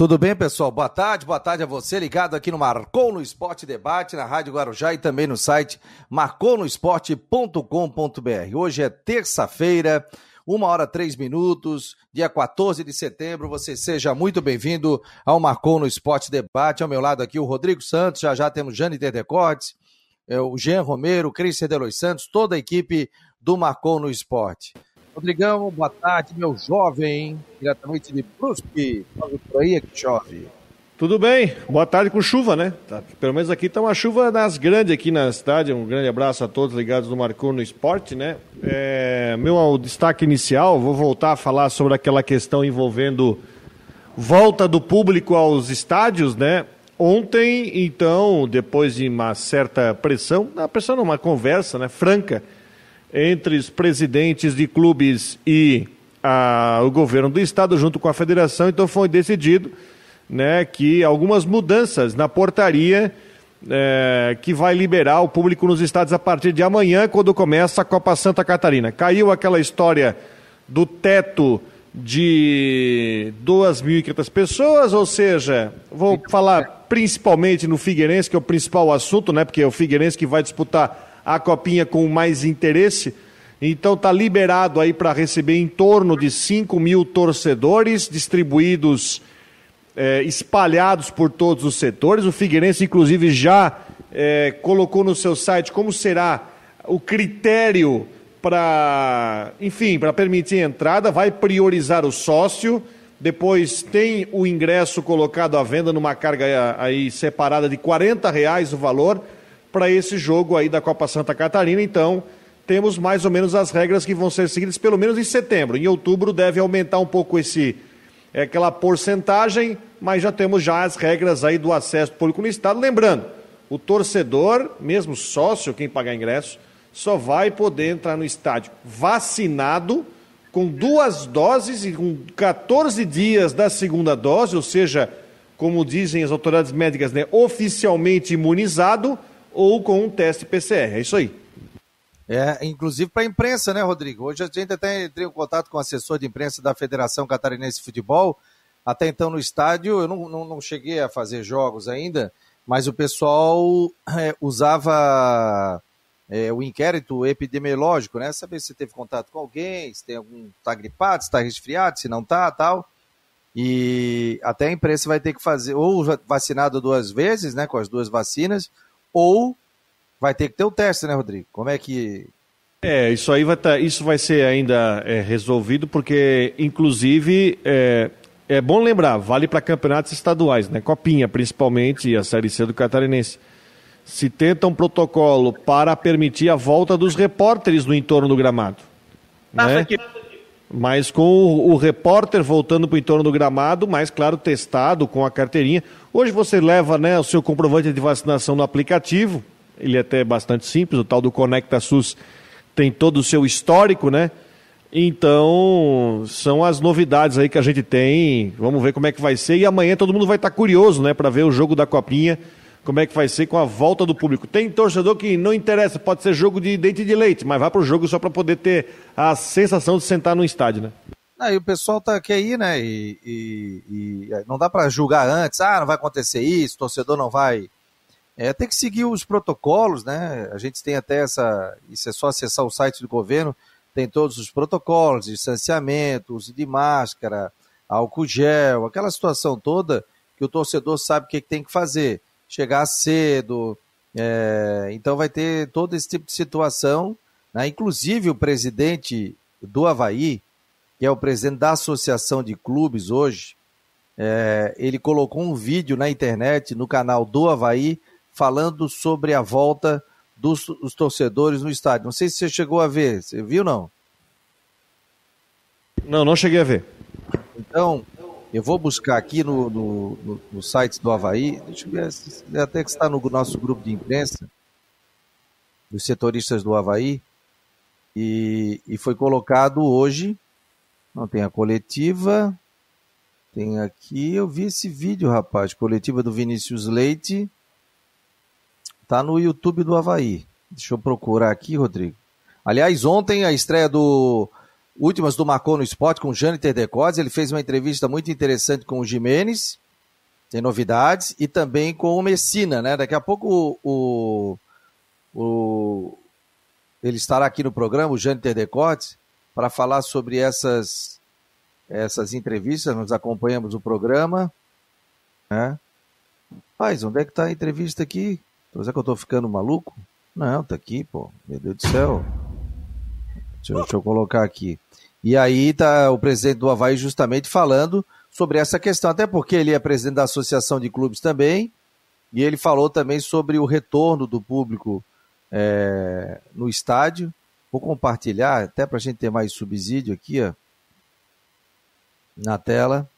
Tudo bem, pessoal? Boa tarde, boa tarde a você ligado aqui no Marcou no Esporte Debate, na Rádio Guarujá e também no site marconosport.com.br. Hoje é terça-feira, uma hora três minutos, dia 14 de setembro. Você seja muito bem-vindo ao Marcou no Esporte Debate. Ao meu lado aqui o Rodrigo Santos, já já temos Jane Terdecortes, é, o Jean Romero, o Cris Santos, toda a equipe do Marcou no Esporte. Rodrigão, boa tarde, meu jovem, diretamente de Brusque. Por aí é que chove. Tudo bem, boa tarde com chuva, né? Tá, pelo menos aqui está uma chuva nas grandes aqui na cidade. Um grande abraço a todos ligados no Marcou no Esporte, né? É, meu destaque inicial, vou voltar a falar sobre aquela questão envolvendo volta do público aos estádios, né? Ontem, então, depois de uma certa pressão, não pressão não, uma conversa, né, franca, entre os presidentes de clubes e a, o governo do estado, junto com a federação, então foi decidido né, que algumas mudanças na portaria é, que vai liberar o público nos estados a partir de amanhã, quando começa a Copa Santa Catarina. Caiu aquela história do teto de 2.500 pessoas, ou seja, vou falar principalmente no Figueirense, que é o principal assunto, né, porque é o Figueirense que vai disputar a copinha com mais interesse. Então está liberado aí para receber em torno de 5 mil torcedores distribuídos, é, espalhados por todos os setores. O Figueirense, inclusive, já é, colocou no seu site como será o critério para, enfim, para permitir a entrada, vai priorizar o sócio. Depois tem o ingresso colocado à venda numa carga aí separada de 40 reais o valor para esse jogo aí da Copa Santa Catarina. Então, temos mais ou menos as regras que vão ser seguidas pelo menos em setembro. Em outubro deve aumentar um pouco esse é, aquela porcentagem, mas já temos já as regras aí do acesso público no estado. Lembrando, o torcedor, mesmo sócio, quem pagar ingresso, só vai poder entrar no estádio vacinado com duas doses e com 14 dias da segunda dose, ou seja, como dizem as autoridades médicas, né, oficialmente imunizado ou com um teste PCR. É isso aí. É, inclusive para a imprensa, né, Rodrigo? Hoje a gente até entrei em contato com o assessor de imprensa da Federação Catarinense de Futebol. Até então no estádio, eu não, não, não cheguei a fazer jogos ainda, mas o pessoal é, usava é, o inquérito epidemiológico, né? Saber se teve contato com alguém, se tem algum. está gripado, se está resfriado, se não está, tal. E até a imprensa vai ter que fazer, ou vacinado duas vezes, né, com as duas vacinas, ou vai ter que ter o teste, né, Rodrigo? Como é que. É, isso aí vai tá, isso vai ser ainda é, resolvido, porque, inclusive, é, é bom lembrar, vale para campeonatos estaduais, né? Copinha, principalmente, e a Série C do Catarinense. Se tenta um protocolo para permitir a volta dos repórteres no entorno do gramado. Né? Mas com o, o repórter voltando para o entorno do gramado, mais claro, testado com a carteirinha. Hoje você leva né, o seu comprovante de vacinação no aplicativo, ele é até bastante simples, o tal do Conecta SUS tem todo o seu histórico, né? Então, são as novidades aí que a gente tem. Vamos ver como é que vai ser. E amanhã todo mundo vai estar curioso, né, para ver o jogo da Copinha, como é que vai ser com a volta do público. Tem torcedor que não interessa, pode ser jogo de dente de leite, mas vai para o jogo só para poder ter a sensação de sentar no estádio, né? Aí o pessoal tá quer ir, né? E, e, e não dá para julgar antes, ah, não vai acontecer isso, torcedor não vai. É, tem que seguir os protocolos, né? A gente tem até essa. Isso é só acessar o site do governo, tem todos os protocolos, distanciamento, uso de máscara, álcool gel, aquela situação toda que o torcedor sabe o que, que tem que fazer. Chegar cedo. É, então vai ter todo esse tipo de situação. Né? Inclusive o presidente do Havaí, que é o presidente da Associação de Clubes hoje, é, ele colocou um vídeo na internet, no canal do Havaí, falando sobre a volta dos, dos torcedores no estádio. Não sei se você chegou a ver, você viu não? Não, não cheguei a ver. Então, eu vou buscar aqui no, no, no, no site do Havaí, deixa eu ver, até que está no nosso grupo de imprensa, dos setoristas do Havaí, e, e foi colocado hoje não, tem a coletiva. Tem aqui, eu vi esse vídeo, rapaz, coletiva do Vinícius Leite. Tá no YouTube do Havaí. Deixa eu procurar aqui, Rodrigo. Aliás, ontem a estreia do Últimas do Marcou no Esporte com o Jâniter Decotes. Ele fez uma entrevista muito interessante com o Jimenez. Tem novidades e também com o Messina, né? Daqui a pouco o, o, ele estará aqui no programa, o Jâniter Decotes, para falar sobre essas, essas entrevistas. Nós acompanhamos o programa. Né? Mas onde é que está a entrevista aqui? Será que eu estou ficando maluco? Não, tá aqui, pô. Meu Deus do céu. Deixa, deixa eu colocar aqui. E aí tá o presidente do Havaí justamente falando sobre essa questão, até porque ele é presidente da Associação de Clubes também, e ele falou também sobre o retorno do público é, no estádio. Vou compartilhar, até para a gente ter mais subsídio aqui, ó, na tela,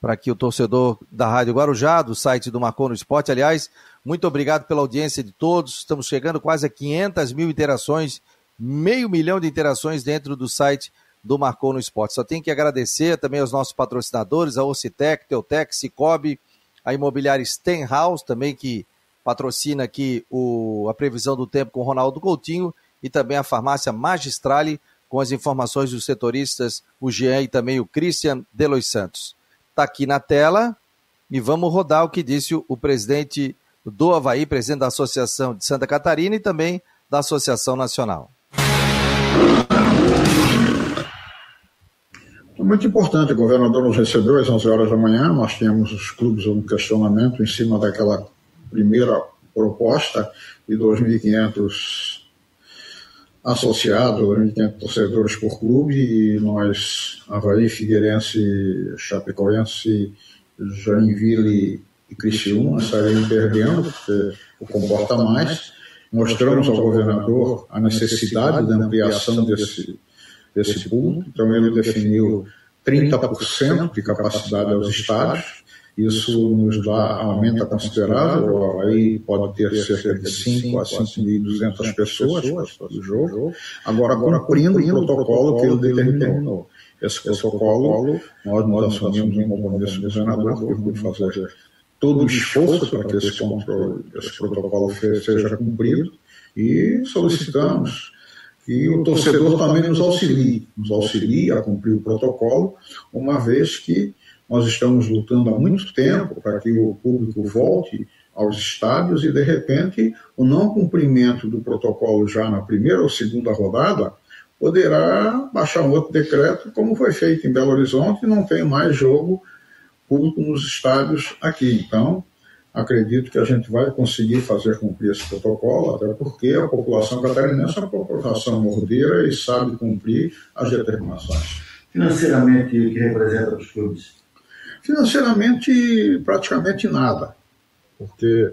para que o torcedor da Rádio Guarujá, do site do Marcou no Esporte, aliás, muito obrigado pela audiência de todos. Estamos chegando quase a 500 mil interações, meio milhão de interações dentro do site do Marcou no Esporte. Só tenho que agradecer também aos nossos patrocinadores, a Ocitec, Teutec, Cicobi, a imobiliária Stenhouse também, que patrocina aqui o, a previsão do tempo com Ronaldo Coutinho, e também a farmácia Magistrale, com as informações dos setoristas, o Jean e também o Christian Delois Santos. Está aqui na tela e vamos rodar o que disse o, presidente do Havaí, presidente da Associação de Santa Catarina e também da Associação Nacional. Muito importante, o governador nos recebeu às 11 horas da manhã, nós tínhamos os clubes um questionamento em cima daquela primeira proposta de 2.500 associados, 2.500 torcedores por clube, e nós, Havaí, Figueirense, Chapecoense, Joinville e Criciúma estaremos perdendo, porque o comporta mais. Mostramos ao governador a necessidade da ampliação desse desse público. Então, ele definiu 30% de capacidade aos estádios. Isso nos dá, aumenta considerável, aí pode ter cerca de 5 a 5.200 pessoas no jogo. Agora, cumprindo o protocolo que ele determinou. Esse protocolo, nós, nós assumimos um compromisso do governador de fazer todo o esforço para que esse, esse protocolo seja cumprido e solicitamos e o torcedor também nos auxilia, nos auxilia a cumprir o protocolo, uma vez que nós estamos lutando há muito tempo para que o público volte aos estádios e, de repente, o não cumprimento do protocolo já na primeira ou segunda rodada poderá baixar um outro decreto, como foi feito em Belo Horizonte, e não tem mais jogo público nos estádios aqui. Então, acredito que a gente vai conseguir fazer cumprir esse protocolo, até porque a população catarinense é uma população mordeira e sabe cumprir as determinações. Financeiramente, o que representa para os clubes? Financeiramente, praticamente nada, porque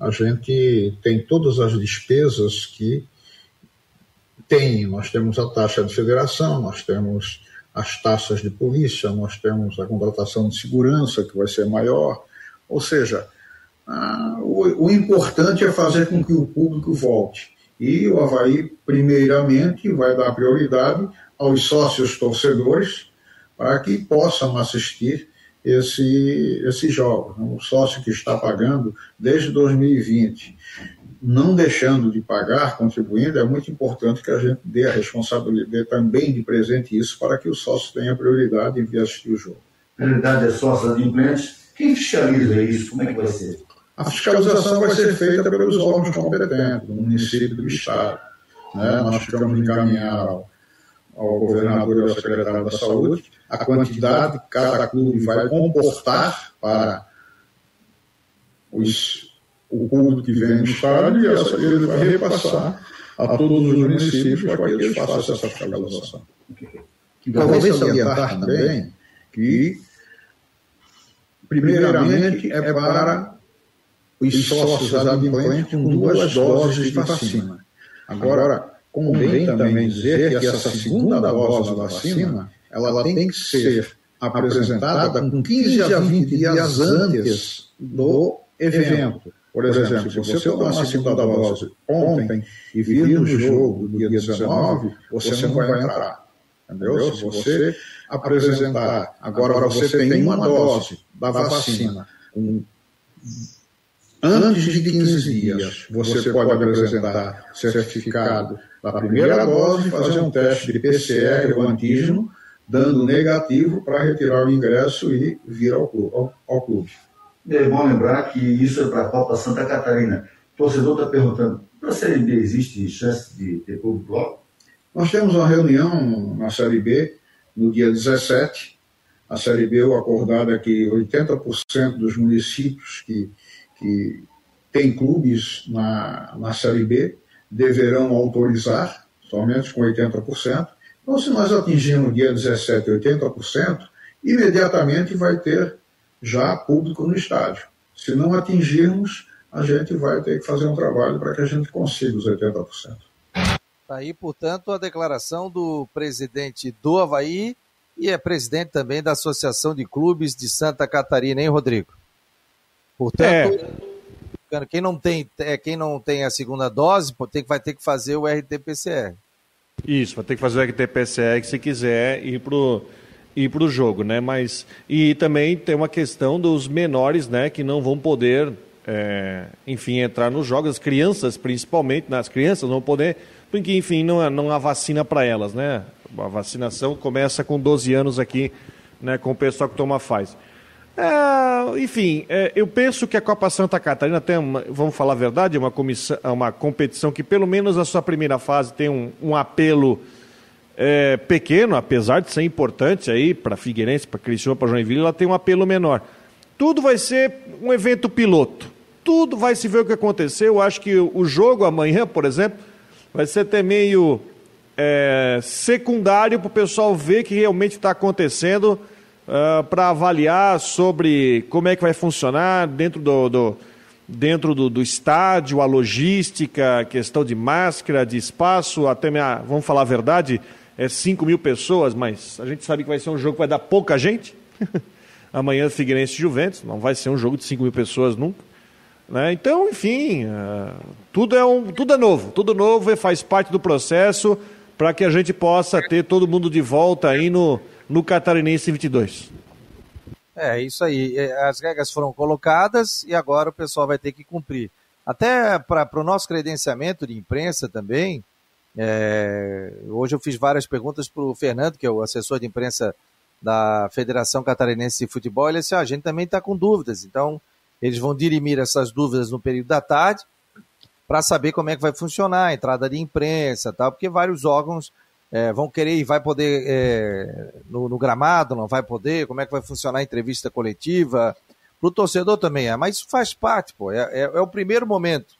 a gente tem todas as despesas que tem. Nós temos a taxa de federação, nós temos as taxas de polícia, nós temos a contratação de segurança, que vai ser maior. Ou seja, ah, o, o, importante é fazer com que o público volte. E o Havaí, primeiramente, vai dar prioridade aos sócios torcedores para que possam assistir esse, esses jogos. O sócio que está pagando desde 2020, não deixando de pagar, contribuindo, é muito importante que a gente dê a responsabilidade também de presente isso para que o sócio tenha prioridade em vir assistir o jogo. Prioridade é sócio adimplentes. Quem fiscaliza isso? Como é que vai ser? A fiscalização vai ser feita pelos órgãos competentes, do município e do Estado. Né? Nós ficamos encaminhar ao, ao governador e ao secretário da Saúde a quantidade que cada clube vai comportar para os, o público que vem no estádio e essa, ele vai repassar a todos os municípios para que eles façam essa fiscalização. Talvez salientar também que, primeiramente, é para os sócios adimplentes com duas doses de vacina. Agora, convém também dizer que essa segunda dose da vacina ela tem que ser apresentada com 15 a 20 dias antes do evento. Por exemplo, se você tomar a segunda dose ontem e vir no jogo do dia 19, você não vai entrar. Entendeu? Se você apresentar, agora você tem uma dose da vacina com Antes de 15 dias, você pode apresentar certificado da primeira dose e fazer um teste de PCR ou antígeno, dando negativo para retirar o ingresso e vir ao clube. Ao, ao clube. é bom lembrar que isso é para a Copa Santa Catarina. O torcedor está perguntando, para a Série B existe chance de ter público logo? Nós temos uma reunião na Série B no dia 17. A Série B, o acordado é que 80% dos municípios que, que têm clubes na, na Série B deverão autorizar, somente com 80%. Então, se nós atingirmos dia 17 80%, imediatamente vai ter já público no estádio. Se não atingirmos, a gente vai ter que fazer um trabalho para que a gente consiga os 80%. Tá aí, portanto, a declaração do presidente do Havaí e é presidente também da Associação de Clubes de Santa Catarina, hein, Rodrigo? Portanto, é. quem, não tem, é, quem não tem a segunda dose tem, vai ter que fazer o RT-PCR. Isso, vai ter que fazer o RT-PCR se quiser ir pro ir para o jogo, né? Mas e também tem uma questão dos menores, né, que não vão poder, é, enfim, entrar nos jogos. As crianças, principalmente, né? as crianças não vão poder, porque enfim não, não há vacina para elas, né? A vacinação começa com 12 anos aqui, né, com o pessoal que toma faz. É, enfim, é, eu penso que a Copa Santa Catarina tem, uma, vamos falar a verdade, é uma, comissão, uma competição que pelo menos a sua primeira fase tem um, um apelo é, pequeno, apesar de ser importante aí para Figueirense, para Criciúma, para Joinville, ela tem um apelo menor. Tudo vai ser um evento piloto. Tudo vai se ver o que aconteceu. Eu acho que o jogo amanhã, por exemplo, vai ser até meio secundário para o pessoal ver que realmente está acontecendo, uh, para avaliar sobre como é que vai funcionar dentro do, do dentro do, do, estádio, a logística, a questão de máscara, de espaço, até minha, vamos falar a verdade, é 5 mil pessoas, mas a gente sabe que vai ser um jogo que vai dar pouca gente. Amanhã Figueirense e Juventus, não vai ser um jogo de 5 mil pessoas nunca. Né? Então, enfim, uh, tudo, é um, tudo é novo, tudo novo e faz parte do processo para que a gente possa ter todo mundo de volta aí no, no Catarinense 22. É, isso aí. É, as regras foram colocadas e agora o pessoal vai ter que cumprir. Até para o nosso credenciamento de imprensa também, é, hoje eu fiz várias perguntas para o Fernando, que é o assessor de imprensa da Federação Catarinense de Futebol. Ele disse: ah, a gente também está com dúvidas, então eles vão dirimir essas dúvidas no período da tarde para saber como é que vai funcionar a entrada de imprensa, tal, porque vários órgãos é, vão querer e vai poder é, no, no, gramado, não vai poder, como é que vai funcionar a entrevista coletiva. Para o torcedor também é, mas isso faz parte, pô, é, é, é o primeiro momento.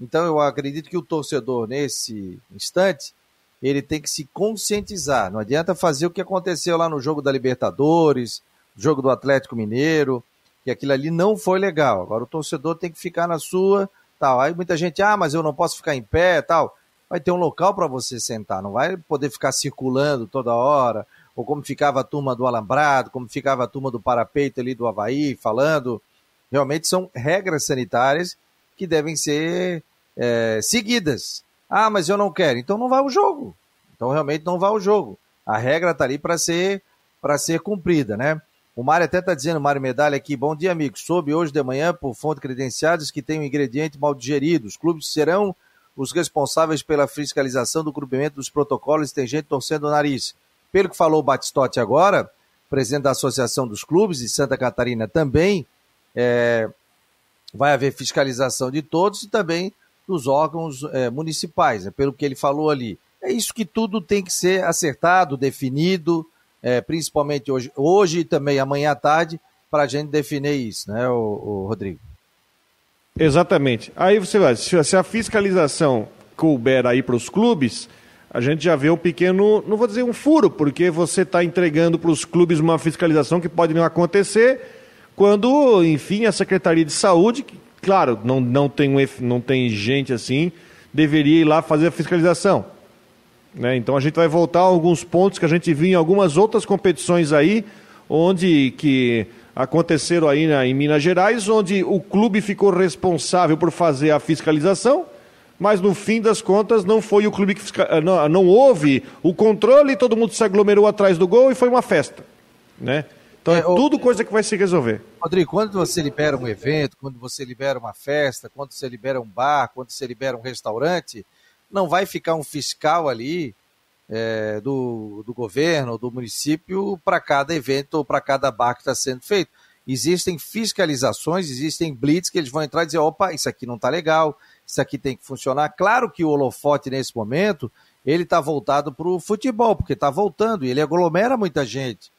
Então eu acredito que o torcedor, nesse instante, ele tem que se conscientizar. Não adianta fazer o que aconteceu lá no jogo da Libertadores, jogo do Atlético Mineiro, que aquilo ali não foi legal. Agora o torcedor tem que ficar na sua, tal. Aí muita gente, ah, mas eu não posso ficar em pé, tal. Vai ter um local para você sentar, não vai poder ficar circulando toda hora, ou como ficava a turma do Alambrado, como ficava a turma do Parapeito ali do Havaí falando. Realmente são regras sanitárias que devem ser é, seguidas. Ah, mas eu não quero. Então não vá ao jogo. Então realmente não vá ao jogo. A regra está ali para ser para ser cumprida, né? O Mário até está dizendo, Mário Medalha aqui, bom dia, amigos. Soube hoje de manhã, por fonte credenciadas, que tem um ingrediente mal digerido. Os clubes serão os responsáveis pela fiscalização do cumprimento dos protocolos tem gente torcendo o nariz. Pelo que falou o Batistotti agora, presidente da Associação dos Clubes de Santa Catarina também, é, vai haver fiscalização de todos e também dos órgãos é, municipais, né, pelo que ele falou ali. É isso que tudo tem que ser acertado, definido, é, principalmente hoje, hoje e também amanhã à tarde, para a gente definir isso, né, o, o Rodrigo? Exatamente. Aí você vai, se a fiscalização couber aí para os clubes, a gente já vê um pequeno, não vou dizer um furo, porque você está entregando para os clubes uma fiscalização que pode não acontecer quando, enfim, a Secretaria de Saúde, claro, não, não, tem, não tem gente assim, deveria ir lá fazer a fiscalização. Né? Então a gente vai voltar a alguns pontos que a gente viu em algumas outras competições aí, onde que aconteceram aí na, em Minas Gerais, onde o clube ficou responsável por fazer a fiscalização, mas no fim das contas não foi o clube que fiscal... não, não houve o controle, todo mundo se aglomerou atrás do gol e foi uma festa, né? Então é, é tudo coisa que vai se resolver. Rodrigo, quando você libera um evento, quando você libera uma festa, quando você libera um bar, quando você libera um restaurante, não vai ficar um fiscal ali é, do, do governo, do município, para cada evento ou para cada bar que está sendo feito. existem fiscalizações, existem blitz que eles vão entrar e dizer, opa, isso aqui não está legal, isso aqui tem que funcionar. Claro que o holofote nesse momento, ele está voltado para o futebol, porque está voltando e ele aglomera muita gente.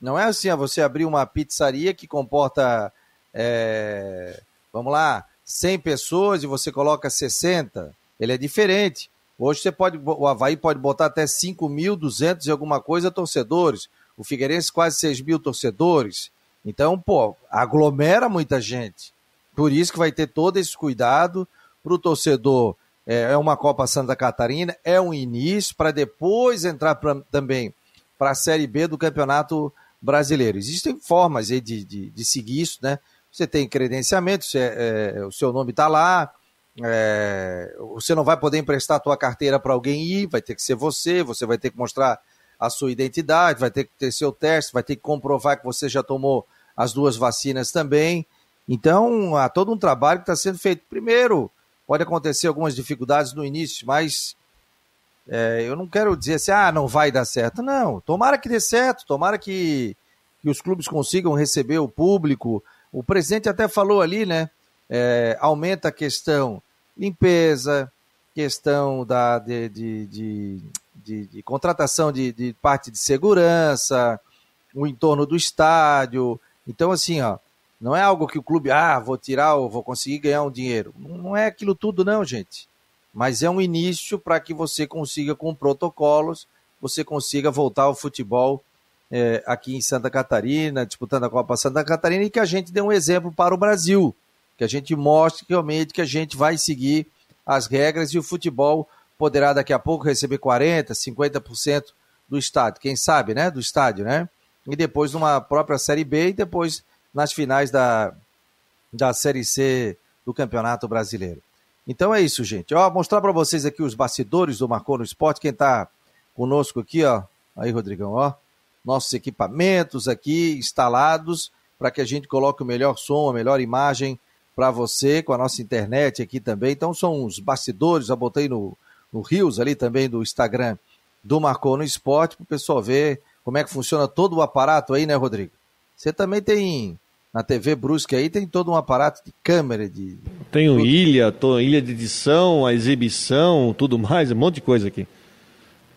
Não é assim, você abrir uma pizzaria que comporta, é, vamos lá, 100 pessoas e você coloca 60. Ele é diferente. Hoje você pode, o Havaí pode botar até 5.200 e alguma coisa torcedores. O Figueirense quase 6 mil torcedores. Então, pô, aglomera muita gente. Por isso que vai ter todo esse cuidado para o torcedor. É, é uma Copa Santa Catarina, é um início para depois entrar pra, também para a Série B do Campeonato Brasileiro. Existem formas de, de, de seguir isso, né? Você tem credenciamento, você, é, o seu nome está lá, é, você não vai poder emprestar a tua carteira para alguém ir, vai ter que ser você, você vai ter que mostrar a sua identidade, vai ter que ter seu teste, vai ter que comprovar que você já tomou as duas vacinas também. Então, há todo um trabalho que está sendo feito. Primeiro, pode acontecer algumas dificuldades no início, mas é, eu não quero dizer assim, ah, não vai dar certo. Não, tomara que dê certo, tomara que, que os clubes consigam receber o público. O presidente até falou ali, né? É, aumenta a questão limpeza, questão da, de, de, de, de, de contratação de, de parte de segurança, o entorno do estádio. Então, assim, ó, não é algo que o clube, ah, vou tirar ou vou conseguir ganhar um dinheiro. Não é aquilo tudo, não, gente. Mas é um início para que você consiga, com protocolos, você consiga voltar ao futebol é, aqui em Santa Catarina, disputando a Copa Santa Catarina, e que a gente dê um exemplo para o Brasil que a gente mostre realmente que a gente vai seguir as regras e o futebol poderá daqui a pouco receber 40%, 50% do estádio, quem sabe, né? Do estádio, né? E depois numa própria Série B e depois nas finais da, da Série C do Campeonato Brasileiro. Então é isso, gente. Ó, mostrar para vocês aqui os bastidores do Marcou no Esporte. Quem está conosco aqui, ó. Aí, Rodrigão, ó. Nossos equipamentos aqui instalados para que a gente coloque o melhor som, a melhor imagem para você com a nossa internet aqui também. Então são os bastidores, já botei no, no Rios ali também do Instagram do Marcou no Esporte, para o pessoal ver como é que funciona todo o aparato aí, né, Rodrigo? Você também tem na TV Brusque aí tem todo um aparato de câmera de tenho ilha tô, ilha de edição a exibição tudo mais um monte de coisa aqui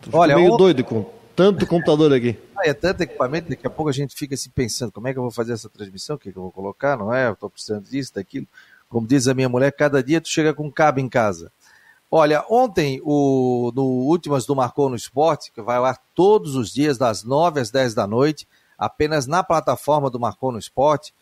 Tô Olha meio doido com tanto computador aqui ah, é tanto equipamento, daqui a pouco a gente fica se assim pensando, como é que eu vou fazer essa transmissão, o que, que eu vou colocar, não é? Eu estou precisando disso, daquilo. Como diz a minha mulher, cada dia tu chega com um cabo em casa. Olha, ontem, o, no Últimas do Marcou no Esporte, que vai lá todos os dias, das 9 às 10 da noite, apenas na plataforma do Marcou no Esporte,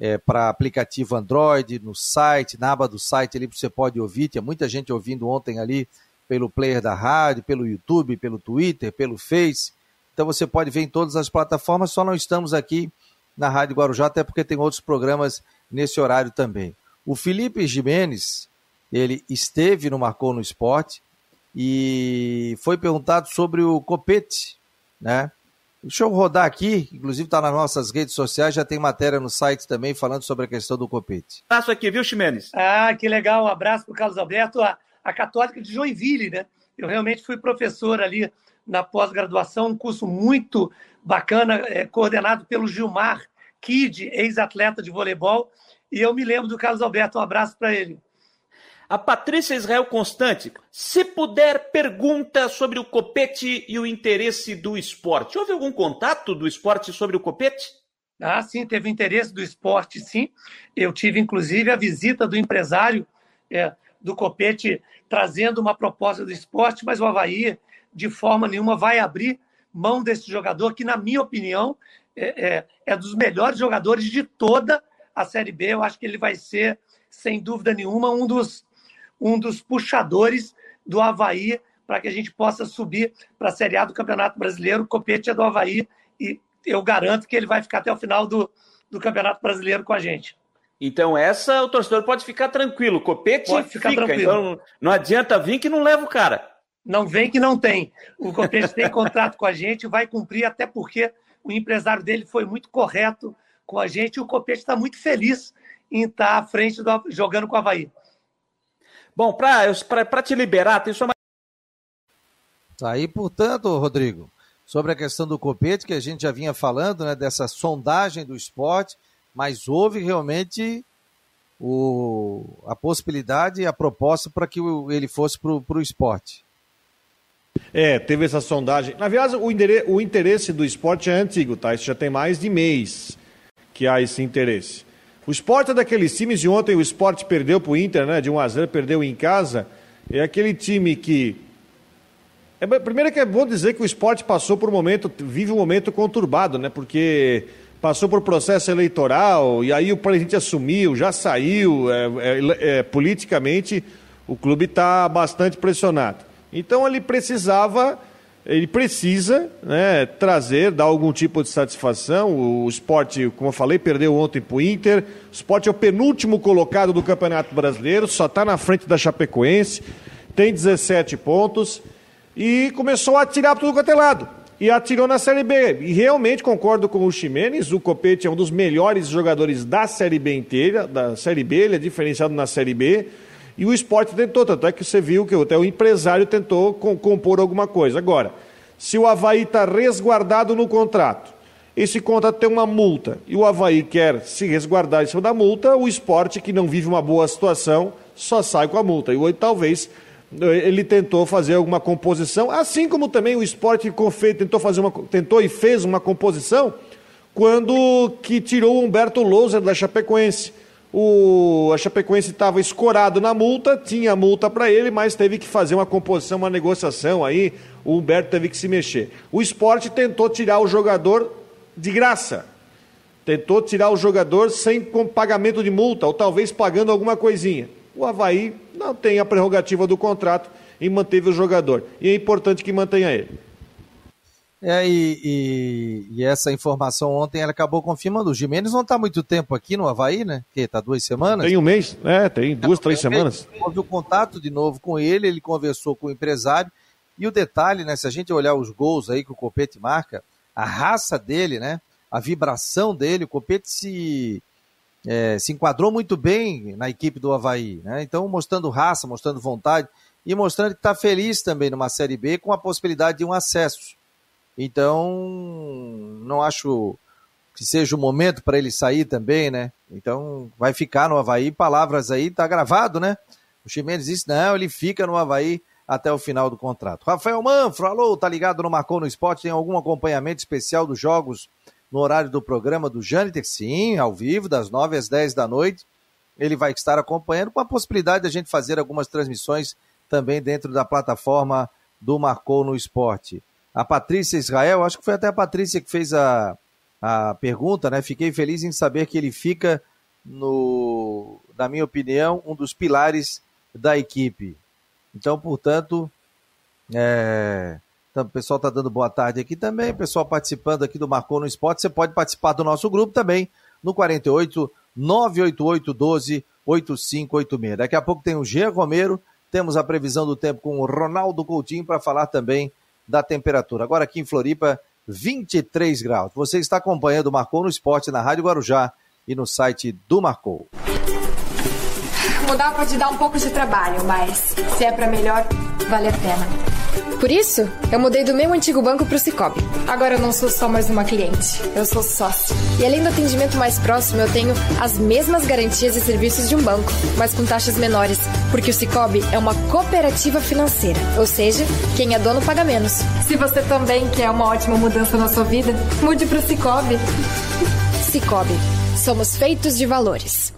é, para aplicativo Android, no site, na aba do site ali você pode ouvir, tinha muita gente ouvindo ontem ali pelo player da rádio, pelo YouTube, pelo Twitter, pelo Face, então você pode ver em todas as plataformas, só não estamos aqui na Rádio Guarujá, até porque tem outros programas nesse horário também. O Felipe Jimenez, ele esteve no Marcou no Esporte e foi perguntado sobre o Copete, né? Deixa eu rodar aqui, inclusive está nas nossas redes sociais, já tem matéria no site também falando sobre a questão do Copete. Abraço aqui, viu, Ximenes? Ah, que legal, um abraço para o Carlos Alberto, a, a Católica de Joinville, né? Eu realmente fui professor ali na pós-graduação, um curso muito bacana, é, coordenado pelo Gilmar Kid, ex-atleta de voleibol, e eu me lembro do Carlos Alberto, um abraço para ele. A Patrícia Israel Constante, se puder, pergunta sobre o copete e o interesse do esporte. Houve algum contato do esporte sobre o copete? Ah, sim, teve interesse do esporte, sim. Eu tive, inclusive, a visita do empresário é, do copete trazendo uma proposta do esporte, mas o Havaí de forma nenhuma vai abrir mão desse jogador, que, na minha opinião, é, é, é, dos melhores jogadores de toda a Série B. Eu acho que ele vai ser, sem dúvida nenhuma, um dos, um dos puxadores do Havaí para que a gente possa subir para a Série A do Campeonato Brasileiro. O Copete é do Havaí e eu garanto que ele vai ficar até o final do, do Campeonato Brasileiro com a gente. Então, essa o torcedor pode ficar tranquilo. Copete pode ficar fica. Tranquilo. Então, não adianta vir que não leva o cara. Não vem que não tem. O Copete tem contrato com a gente, vai cumprir, até porque o empresário dele foi muito correto com a gente e o Copete está muito feliz em estar à frente do, jogando com o Havaí. Bom, para te liberar, tem só mais. Tá aí, portanto, Rodrigo, sobre a questão do Copete, que a gente já vinha falando, né, dessa sondagem do esporte, mas houve realmente o, a possibilidade e a proposta para que ele fosse para o esporte. É, teve essa sondagem. Na verdade, o, interesse do esporte é antigo, tá? Isso já tem mais de mês que há esse interesse. O esporte é daqueles times, e ontem o esporte perdeu para o Inter, né? De 1 a 0 perdeu em casa. É aquele time que. É, primeiro que é bom dizer que o esporte passou por um momento, vive um momento conturbado, né? Porque passou por processo eleitoral, e aí o presidente assumiu, já saiu, é, é, é, politicamente o clube está bastante pressionado. Então ele precisava, ele precisa né, trazer, dar algum tipo de satisfação. O esporte, como eu falei, perdeu ontem para o Inter. O esporte é o penúltimo colocado do Campeonato Brasileiro, só está na frente da Chapecoense, tem 17 pontos e começou a atirar para tudo quanto é lado e atirou na Série B. E realmente concordo com o Ximenes, o Copete é um dos melhores jogadores da Série B inteira, da Série B, ele é diferenciado na Série B. E o esporte tentou, tanto é que você viu que até o empresário tentou compor alguma coisa. Agora, se o Havaí está resguardado no contrato, esse contrato tem uma multa, e o Havaí quer se resguardar em cima da multa, o esporte, que não vive uma boa situação, só sai com a multa. E talvez ele tentou fazer alguma composição, assim como também o esporte tentou fazer uma, tentou e fez uma composição quando que tirou o Humberto Louser da Chapecoense. O, a Chapecoense estava escorado na multa, tinha multa para ele, mas teve que fazer uma composição, uma negociação aí, o Humberto teve que se mexer. O esporte tentou tirar o jogador de graça. Tentou tirar o jogador sem pagamento de multa, ou talvez pagando alguma coisinha. O Havaí não tem a prerrogativa do contrato e manteve o jogador. E é importante que mantenha ele. É, e, e, e, essa informação ontem ela acabou confirmando. O Jimenez não está muito tempo aqui no Havaí, né? Que está duas semanas? Tem um mês, é, tem duas, três semanas. Houve o contato de novo com ele, ele conversou com o empresário. E o detalhe, né? Se a gente olhar os gols aí que o Copete marca, a raça dele, né? A vibração dele, o Copete se é, se enquadrou muito bem na equipe do Havaí. Né? Então, mostrando raça, mostrando vontade e mostrando que está feliz também numa Série B com a possibilidade de um acesso. Então, não acho que seja o momento para ele sair também, né? Então, vai ficar no Havaí. Palavras aí, tá gravado, né? O Ximenes disse, não, ele fica no Havaí até o final do contrato. Rafael Manfro, alô, tá ligado no Marcou no Esporte? Tem algum acompanhamento especial dos jogos no horário do programa do Jâniter, sim, ao vivo, das 9 às 10 da noite. Ele vai estar acompanhando com a possibilidade de a gente fazer algumas transmissões também dentro da plataforma do Marcou no Esporte. A Patrícia Israel, acho que foi até a Patrícia que fez a, a pergunta, né? Fiquei feliz em saber que ele fica no, na minha opinião, um dos pilares da equipe. Então, portanto, é, o pessoal está dando boa tarde aqui também. Pessoal participando aqui do Marcou no Esporte. Você pode participar do nosso grupo também no 48 988 12 8586. Daqui a pouco tem o G Romero. Temos a previsão do tempo com o Ronaldo Coutinho para falar também da temperatura. Agora aqui em Floripa, 23 graus. Você está acompanhando o Marcou no Esporte na Rádio Guarujá e no site do Marcou. Mudar pode dar um pouco de trabalho, mas se é para melhor, vale a pena. Por isso, eu mudei do meu antigo banco para o Cicobi. Agora eu não sou só mais uma cliente, eu sou sócio. E além do atendimento mais próximo, eu tenho as mesmas garantias e serviços de um banco, mas com taxas menores, porque o Cicobi é uma cooperativa financeira, ou seja, quem é dono paga menos. Se você também quer uma ótima mudança na sua vida, mude para o Cicobi. Cicobi, somos feitos de valores.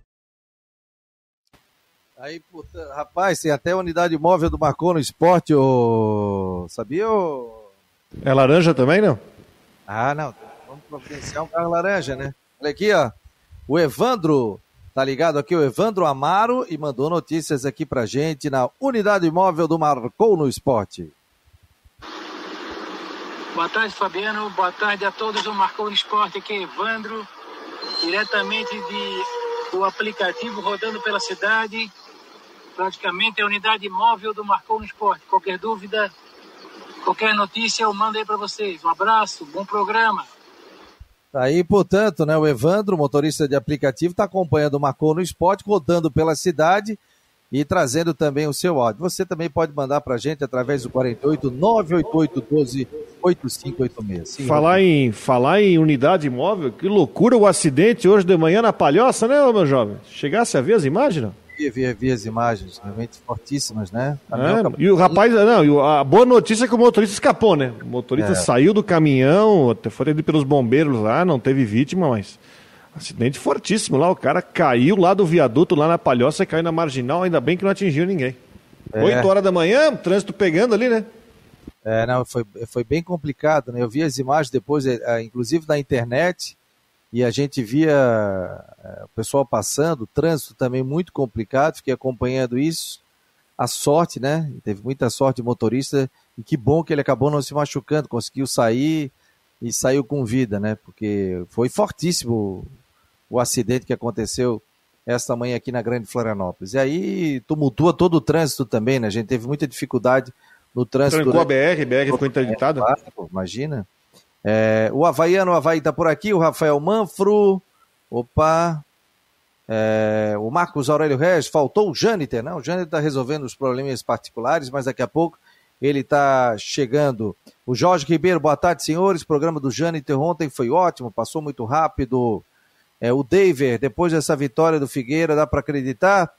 Aí, puta, rapaz, tem até a unidade móvel do Marcou no Esporte, ô... sabia? Ô... É laranja também, não? Ah, não. Vamos providenciar um carro laranja, né? Olha aqui, ó. O Evandro, tá ligado aqui? O Evandro Amaro e mandou notícias aqui pra gente na unidade móvel do Marcou no Esporte. Boa tarde, Fabiano. Boa tarde a todos do Marcou no Esporte. Aqui é Evandro, diretamente de, do aplicativo rodando pela cidade praticamente é a unidade móvel do Marcou no Esporte. Qualquer dúvida, qualquer notícia, eu mando aí para vocês. Um abraço, bom programa. Tá aí, portanto, né, o Evandro, motorista de aplicativo, está acompanhando o Marcou no Esporte, rodando pela cidade e trazendo também o seu áudio. Você também pode mandar para a gente através do 48 988 12 8586. Sim, falar, em, falar em unidade móvel, que loucura o acidente hoje de manhã na Palhoça, né, meu jovem? Chegasse a ver as imagens, não? Vi, vi, vi as imagens, realmente fortíssimas, né? É, e o rapaz, não, a boa notícia é que o motorista escapou, né? O motorista é. saiu do caminhão, foi atendido pelos bombeiros lá, não teve vítima, mas acidente fortíssimo lá. O cara caiu lá do viaduto, lá na palhoça, caiu na marginal, ainda bem que não atingiu ninguém. É. 8 horas da manhã, trânsito pegando ali, né? É, não, foi, foi bem complicado, né? Eu vi as imagens depois, é, inclusive na internet, e a gente via é, o pessoal passando, o trânsito também muito complicado, fiquei acompanhando isso. A sorte, né? Teve muita sorte de motorista e que bom que ele acabou não se machucando, conseguiu sair e saiu com vida, né? Porque foi fortíssimo o acidente que aconteceu esta manhã aqui na Grande Florianópolis. E aí tumultua todo o trânsito também, né? A gente teve muita dificuldade no trânsito. Trancou a BR, BR ficou interditada. Imagina. É, o Havaiano, Havaí está por aqui, o Rafael Manfro, opa, é, o Marcos Aurélio Regis, faltou o Jâniter, não, o Jâniter está resolvendo os problemas particulares, mas daqui a pouco ele está chegando. O Jorge Ribeiro, boa tarde, senhores, programa do Jâniter ontem foi ótimo, passou muito rápido. É, o David, depois dessa vitória do Figueira, dá para acreditar?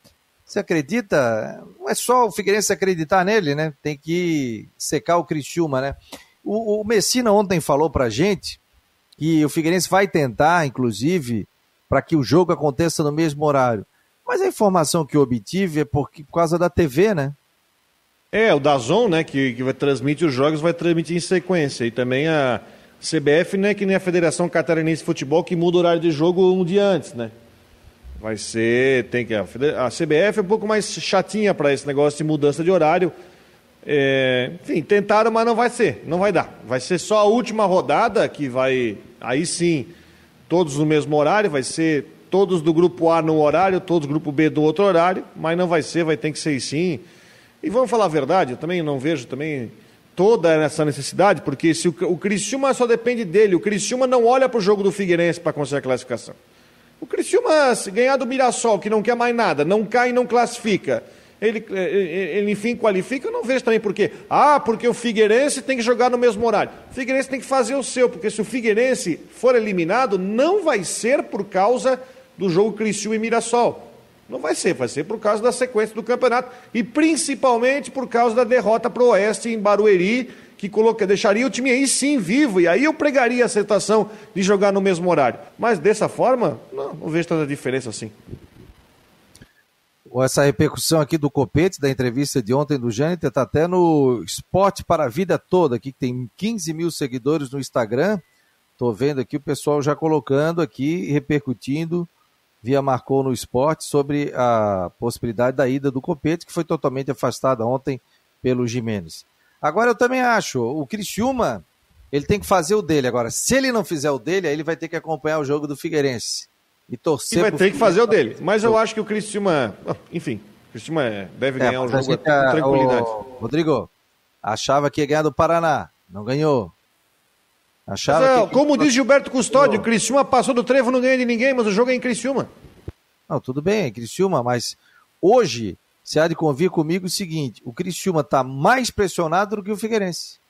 Você acredita? Não é só o Figueirense acreditar nele, né? Tem que secar o Criciúma, né? O, o Messina ontem falou pra gente que o Figueirense vai tentar, inclusive, para que o jogo aconteça no mesmo horário. Mas a informação que eu obtive é por, por causa da TV, né? É, o Dazon, né, que, que vai transmitir os jogos, vai transmitir em sequência. E também a CBF, né, que nem a Federação Catarinense de Futebol, que muda o horário de jogo um dia antes, né? Vai ser, tem que a CBF é um pouco mais chatinha para esse negócio de mudança de horário. É, enfim, tentaram, mas não vai ser, não vai dar. Vai ser só a última rodada que vai, aí sim, todos no mesmo horário, vai ser todos do grupo A no horário, todos do grupo B do outro horário, mas não vai ser, vai ter que ser sim. E vamos falar a verdade, eu também não vejo também toda essa necessidade, porque se o, o Criciúma só depende dele, o Criciúma não olha para o jogo do Figueirense para conseguir a classificação. O Criciúma, se ganhar do Mirassol, que não quer mais nada, não cai e não classifica, ele, eh, eh, ele enfim qualifica, eu não vejo também por quê. Ah, porque o Figueirense tem que jogar no mesmo horário. O Figueirense tem que fazer o seu, porque se o Figueirense for eliminado, não vai ser por causa do jogo Criciúma e Mirassol. Não vai ser, vai ser por causa da sequência do campeonato e principalmente por causa da derrota para o Oeste em Barueri, que coloca, deixaria o time aí sim vivo, e aí eu pregaria a aceitação de jogar no mesmo horário. Mas dessa forma, não, não vejo tanta diferença assim essa repercussão aqui do Copete, da entrevista de ontem do Jâniter, está até no Esporte para a Vida Toda, aqui que tem 15 mil seguidores no Instagram. Estou vendo aqui o pessoal já colocando aqui, repercutindo, via Marcou no Esporte, sobre a possibilidade da ida do Copete, que foi totalmente afastada ontem pelo Jimenez. Agora eu também acho, o Criciúma, ele tem que fazer o dele. Agora, se ele não fizer o dele, aí ele vai ter que acompanhar o jogo do Figueirense e torcer. E vai ter que fazer o dele. Mas eu acho que o Criciúma, enfim, o Criciúma deve é, ganhar o jogo com tranquilidade. O, Rodrigo, achava que ia ganhar do Paraná, não ganhou. Achava mas, é, que... Como diz Gilberto Custódio, o Criciúma passou do trevo, não ganha de ninguém, mas o jogo é em Criciúma. Não, tudo bem, Criciúma, mas hoje você há de convir comigo o seguinte: o Criciúma está mais pressionado do que o Figueirense.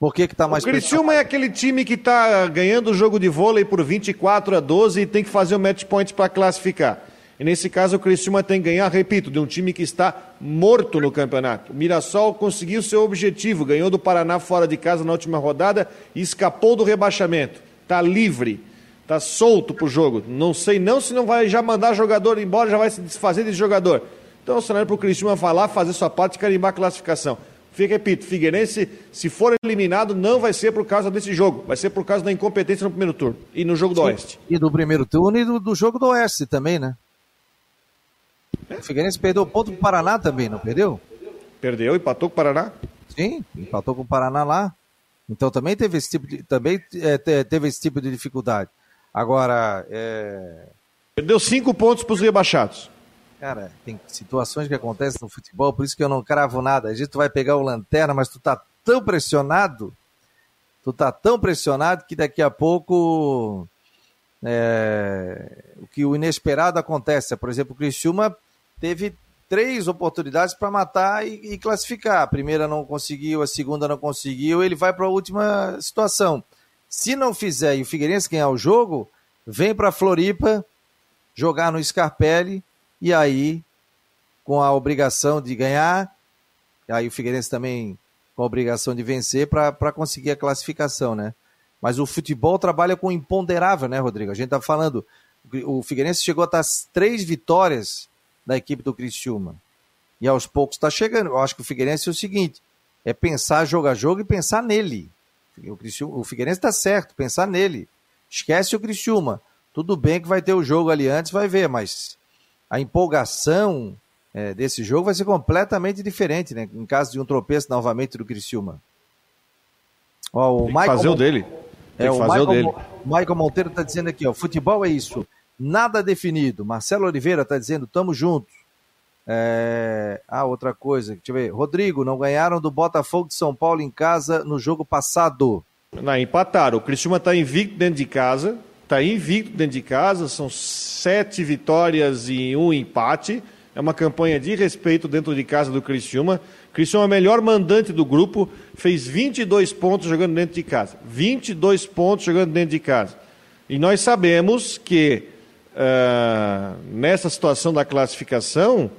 Por que está mais O Criciúma é aquele time que está ganhando o jogo de vôlei por 24 a 12 e tem que fazer o match point para classificar. E nesse caso o Criciúma tem que ganhar, repito, de um time que está morto no campeonato. O Mirassol conseguiu seu objetivo, ganhou do Paraná fora de casa na última rodada e escapou do rebaixamento. Está livre, está solto para o jogo. Não sei não se não vai já mandar jogador embora, já vai se desfazer desse jogador. Então o cenário para o Criciúma falar, fazer sua parte e carimbar a classificação. Repito, Figueirense, se for eliminado, não vai ser por causa desse jogo, vai ser por causa da incompetência no primeiro turno e no jogo do Sim. Oeste. E do primeiro turno e do, do jogo do Oeste também, né? O Figueirense perdeu ponto pro Paraná também, não perdeu? Perdeu, empatou com o Paraná? Sim, empatou com o Paraná lá. Então também teve esse tipo de, também, é, te- teve esse tipo de dificuldade. Agora, é, Perdeu cinco pontos para os rebaixados. Cara, tem situações que acontecem no futebol, por isso que eu não cravo nada. Gente tu vai pegar o lanterna, mas tu tá tão pressionado, tu tá tão pressionado que daqui a pouco é, o que o inesperado acontece. Por exemplo, o Criciúma teve três oportunidades para matar e, e classificar. A primeira não conseguiu, a segunda não conseguiu, ele vai para a última situação. Se não fizer e o Figueirense ganhar o jogo, vem para Floripa jogar no Scarpelli e aí com a obrigação de ganhar, aí o Figueirense também com a obrigação de vencer para conseguir a classificação, né? Mas o futebol trabalha com imponderável, né, Rodrigo? A gente tá falando, o Figueirense chegou a estar três vitórias da equipe do Criciúma. E aos poucos está chegando. Eu acho que o Figueirense é o seguinte, é pensar jogo a jogo e pensar nele. O, Criciúma, o Figueirense está certo, pensar nele. Esquece o Criciúma. Tudo bem que vai ter o jogo ali antes, vai ver, mas a empolgação é, desse jogo vai ser completamente diferente, né? Em caso de um tropeço novamente do Criciúma. Ó, o Tem que Michael fazer o Mon- dele. Tem É, que o fazer o dele. Mo- Michael Monteiro está dizendo aqui, ó, futebol é isso, nada definido. Marcelo Oliveira está dizendo, tamo junto. É... Ah, outra coisa, deixa eu ver. Rodrigo, não ganharam do Botafogo de São Paulo em casa no jogo passado. Não, empataram. O Criciúma está invicto dentro de casa. Está invicto dentro de casa. São sete vitórias e um empate. É uma campanha de respeito dentro de casa do Criciúma. Criciúma é o melhor mandante do grupo. Fez 22 pontos jogando dentro de casa. 22 pontos jogando dentro de casa. E nós sabemos que ah, nessa situação da classificação,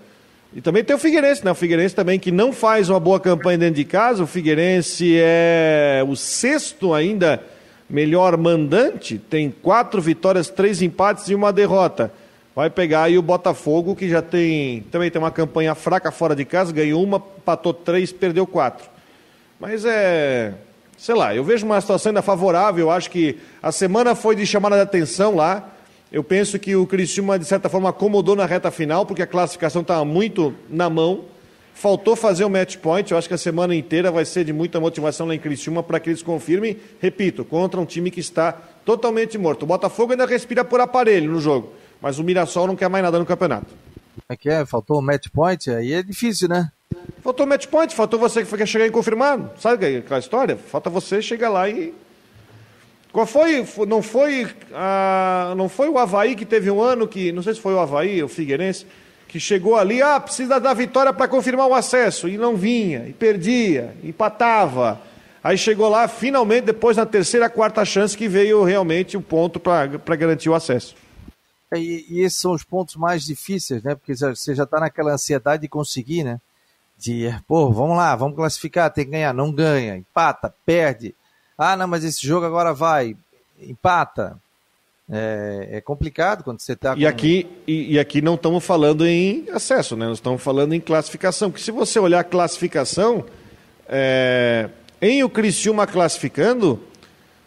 e também tem o Figueirense, né? O Figueirense também que não faz uma boa campanha dentro de casa. O Figueirense é o sexto ainda melhor mandante, tem quatro vitórias, três empates e uma derrota. Vai pegar aí o Botafogo, que já tem também tem uma campanha fraca fora de casa, ganhou uma, empatou três, perdeu quatro. Mas é, sei lá, eu vejo uma situação ainda favorável. Acho que a semana foi de chamada de atenção lá. Eu penso que o Criciúma, de certa forma, acomodou na reta final, porque a classificação estava muito na mão. Faltou fazer o match point. Eu acho que a semana inteira vai ser de muita motivação lá em Criciúma para que eles confirmem, repito, contra um time que está totalmente morto. O Botafogo ainda respira por aparelho no jogo, mas o Mirassol não quer mais nada no campeonato. É que é? Faltou o match point? Aí é difícil, né? Faltou match point, faltou você que quer chegar e confirmar. Sabe aquela história? Falta você chegar lá e. Qual foi? Fo- Não foi, ah, não foi o Havaí que teve um ano que. Não sei se foi o Havaí, o Figueirense, que chegou ali, ah, precisa da vitória para confirmar o acesso. E não vinha, e perdia, empatava. Aí chegou lá, finalmente, depois na terceira, quarta chance, que veio realmente o ponto para garantir o acesso. É, E, e esses são os pontos mais difíceis, né? Porque você já está naquela ansiedade de conseguir, né? De, pô, vamos lá, vamos classificar, tem que ganhar. Não ganha, empata, perde. Ah, não, mas esse jogo agora vai, empata. É, é complicado quando você está E aqui, e, e aqui não estamos falando em acesso, né? Nós estamos falando em classificação. Porque se você olhar a classificação, é, em o Criciúma classificando,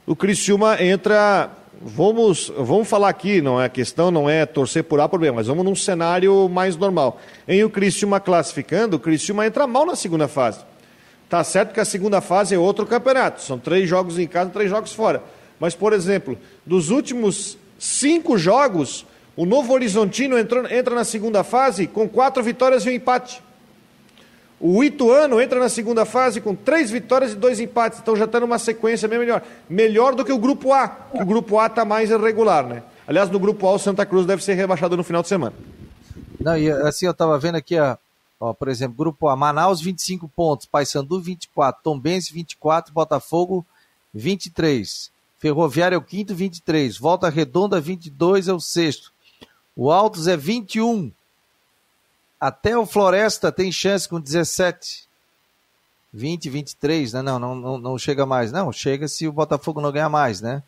o Criciúma entra. Vamos, vamos falar aqui, não é a questão, não é torcer por A por B, mas vamos num cenário mais normal. Em o Criciúma classificando, o Criciúma entra mal na segunda fase. Tá certo que a segunda fase é outro campeonato. São três jogos em casa, três jogos fora. Mas, por exemplo, dos últimos cinco jogos, o Novo Horizontino entrou, entra na segunda fase com quatro vitórias e um empate. O Ituano entra na segunda fase com três vitórias e dois empates. Então já está numa sequência bem melhor. Melhor do que o Grupo A, que o Grupo A está mais irregular, né? Aliás, no grupo A, o Santa Cruz deve ser rebaixado no final de semana. Não, e assim, eu tava vendo aqui, ó, ó por exemplo, grupo A, Manaus 25 pontos, Paysandu 24, Tombense 24, Botafogo 23. Ferroviário é o quinto, 23. Volta Redonda, 22 é o sexto. O Altos é 21. Até o Floresta tem chance com 17. 20, 23, né? Não, não, não, não chega mais. Não, chega se o Botafogo não ganhar mais, né?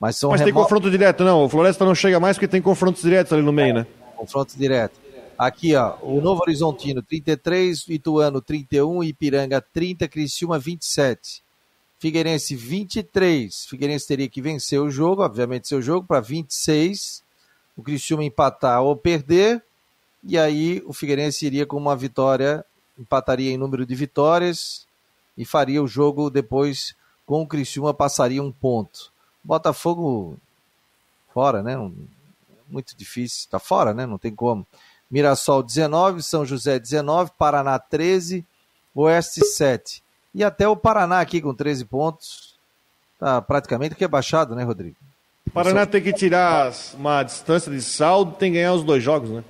Mas, são Mas tem confronto direto, não. O Floresta não chega mais porque tem confrontos diretos ali no meio, é, né? Confronto direto. Aqui, ó, o Novo Horizontino 33, Ituano 31, Ipiranga 30, Criciúma 27. Figueirense 23. Figueirense teria que vencer o jogo, obviamente seu jogo, para 26. O Criciúma empatar ou perder. E aí o Figueirense iria com uma vitória, empataria em número de vitórias e faria o jogo depois com o Criciúma, passaria um ponto. Botafogo fora, né? Muito difícil, está fora, né? Não tem como. Mirassol 19, São José 19, Paraná 13, Oeste 7. E até o Paraná aqui com 13 pontos. Tá praticamente rebaixado, né, Rodrigo? O Paraná tem que tirar uma distância de saldo, tem que ganhar os dois jogos, né?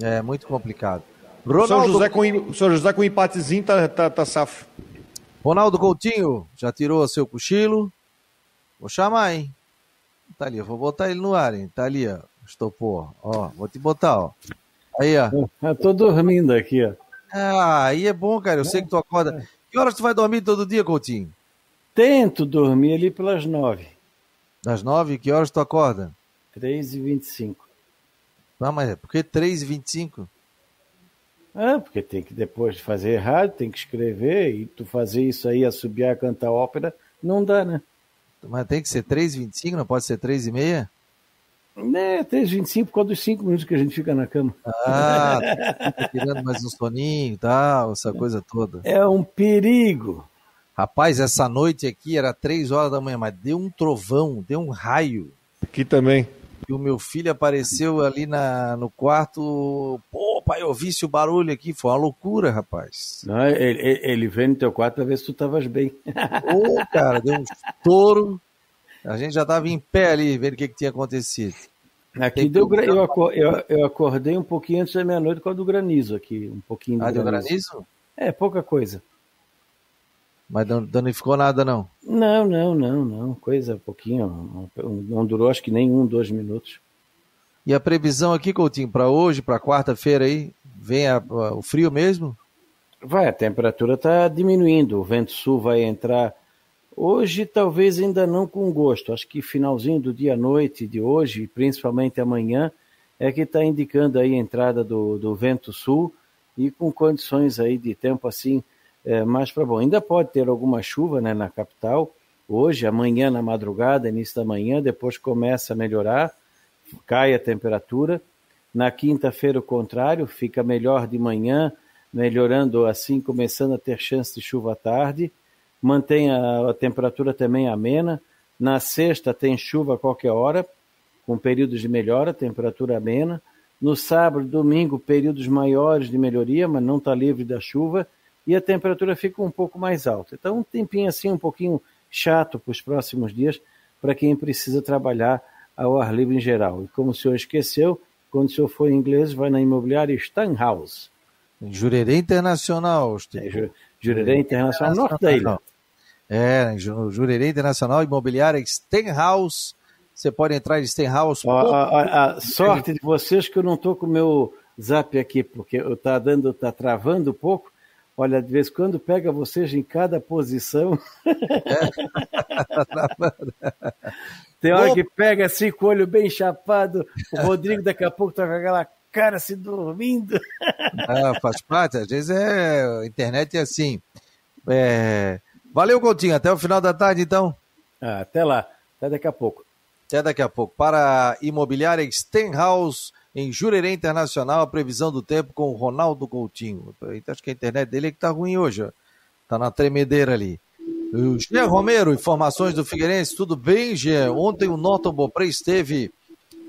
É, muito complicado. Ronaldo... São José com, o São José com empatezinho tá, tá, tá safo. Ronaldo Coutinho já tirou seu cochilo. Vou chamar, hein? Tá ali, eu vou botar ele no ar, hein? Tá ali, ó. Estopou. Ó, vou te botar, ó. Aí, ó. Eu tô dormindo aqui, ó. Ah, aí é bom, cara. Eu sei que tu acorda. Que horas tu vai dormir todo dia, Coutinho? Tento dormir ali pelas nove. Das nove? Que horas tu acorda? Três e vinte e cinco. Ah, mas é por que três e vinte e cinco? Ah, porque tem que depois fazer rádio, tem que escrever, e tu fazer isso aí, assobiar, cantar ópera, não dá, né? Mas tem que ser três e vinte e cinco, não pode ser três e meia? É, 3h25 por causa dos 5 minutos que a gente fica na cama. Ah, tá tirando mais um soninho e tal, essa coisa toda. É um perigo. Rapaz, essa noite aqui era 3 horas da manhã, mas deu um trovão, deu um raio. Aqui também. E o meu filho apareceu ali na, no quarto. Pô, pai, eu ouvi esse barulho aqui. Foi uma loucura, rapaz. Não, ele, ele veio no teu quarto pra ver se tu estavas bem. Pô, cara, deu um estouro. A gente já estava em pé ali, vendo o que, que tinha acontecido. Aqui deu, eu, eu, eu, acordei um pouquinho antes da meia-noite com a do granizo aqui, um pouquinho Ah, deu granizo? É, pouca coisa. Mas não danificou nada, não? Não, não, não, não. Coisa pouquinho. Não durou acho que nem um, dois minutos. E a previsão aqui, Coutinho, para hoje, para quarta-feira aí, vem a, a, o frio mesmo? Vai, a temperatura está diminuindo. O vento sul vai entrar Hoje, talvez ainda não com gosto. Acho que finalzinho do dia à noite de hoje, principalmente amanhã, é que está indicando aí a entrada do, do vento sul e com condições aí de tempo assim é, mais para bom. Ainda pode ter alguma chuva né, na capital, hoje, amanhã na madrugada, início da manhã, depois começa a melhorar, cai a temperatura. Na quinta-feira, o contrário, fica melhor de manhã, melhorando assim, começando a ter chance de chuva à tarde mantém a, a temperatura também amena. Na sexta tem chuva a qualquer hora, com períodos de melhora, temperatura amena. No sábado, domingo, períodos maiores de melhoria, mas não está livre da chuva, e a temperatura fica um pouco mais alta. Então, um tempinho assim, um pouquinho chato para os próximos dias, para quem precisa trabalhar ao ar livre em geral. E como o senhor esqueceu, quando o senhor for em inglês, vai na imobiliária Stanhouse. Jurerê Internacional. É, Jurerê Internacional, norte da ilha. É, Jurerê Internacional Imobiliária Stenhouse. Você pode entrar em Stenhouse. A, a, a, sorte de vocês que eu não estou com o meu zap aqui, porque está dando, tá travando um pouco. Olha, de vez em quando pega vocês em cada posição. É. tá. Tem hora Bom... que pega assim com o olho bem chapado. O Rodrigo daqui a pouco tá com aquela cara se dormindo. Ah, faz parte, às vezes é. A internet é assim. É, Valeu, Coutinho. Até o final da tarde, então. Ah, até lá. Até daqui a pouco. Até daqui a pouco. Para a imobiliária Stenhouse, em Jurerê Internacional, a previsão do tempo com o Ronaldo Coutinho. Então, acho que a internet dele é que tá ruim hoje. Ó. Tá na tremedeira ali. O Jean Romero, informações do Figueirense. Tudo bem, Jean? Ontem o Norton Bopré esteve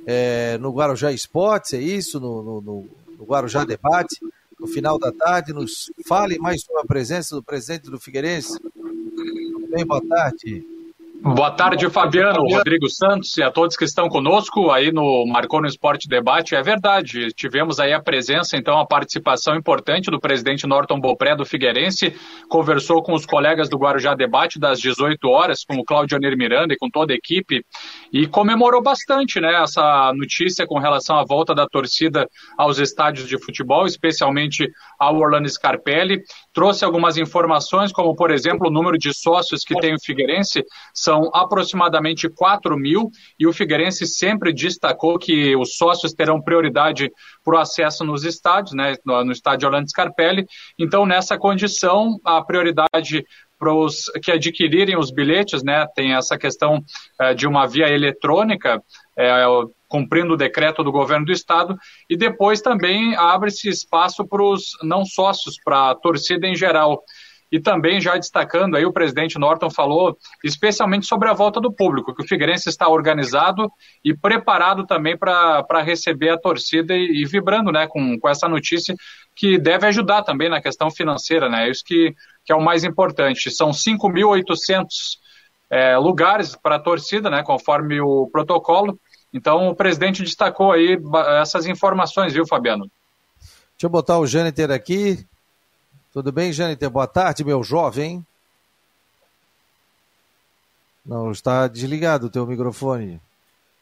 é, no Guarujá Esportes, é isso? No, no, no, no Guarujá Debate. No final da tarde, nos fale mais sobre a presença do presidente do Figueirense, bem? Boa tarde. Boa tarde, Fabiano, Rodrigo Santos e a todos que estão conosco aí no Marcou no Esporte Debate. É verdade, tivemos aí a presença, então, a participação importante do presidente Norton Bopré do Figueirense, conversou com os colegas do Guarujá Debate das 18 horas, com o Claudio Miranda e com toda a equipe, e comemorou bastante, né, essa notícia com relação à volta da torcida aos estádios de futebol, especialmente ao Orlando Scarpelli. Trouxe algumas informações, como, por exemplo, o número de sócios que tem o Figueirense, são aproximadamente 4 mil e o Figueirense sempre destacou que os sócios terão prioridade para o acesso nos estádios, né, no, no estádio Orlando Scarpelli. Então, nessa condição, a prioridade para os que adquirirem os bilhetes, né, tem essa questão é, de uma via eletrônica, é, cumprindo o decreto do governo do estado, e depois também abre-se espaço para os não sócios, para a torcida em geral. E também já destacando aí, o presidente Norton falou especialmente sobre a volta do público, que o Figueirense está organizado e preparado também para receber a torcida e, e, vibrando né, com, com essa notícia que deve ajudar também na questão financeira, né? Isso que, que é o mais importante. São 5.800 é, lugares para a torcida, né, conforme o protocolo. Então, o presidente destacou aí essas informações, viu, Fabiano? Deixa eu botar o Jâniter aqui. Tudo bem, Jâniter? Boa tarde, meu jovem. Não, está desligado o teu microfone.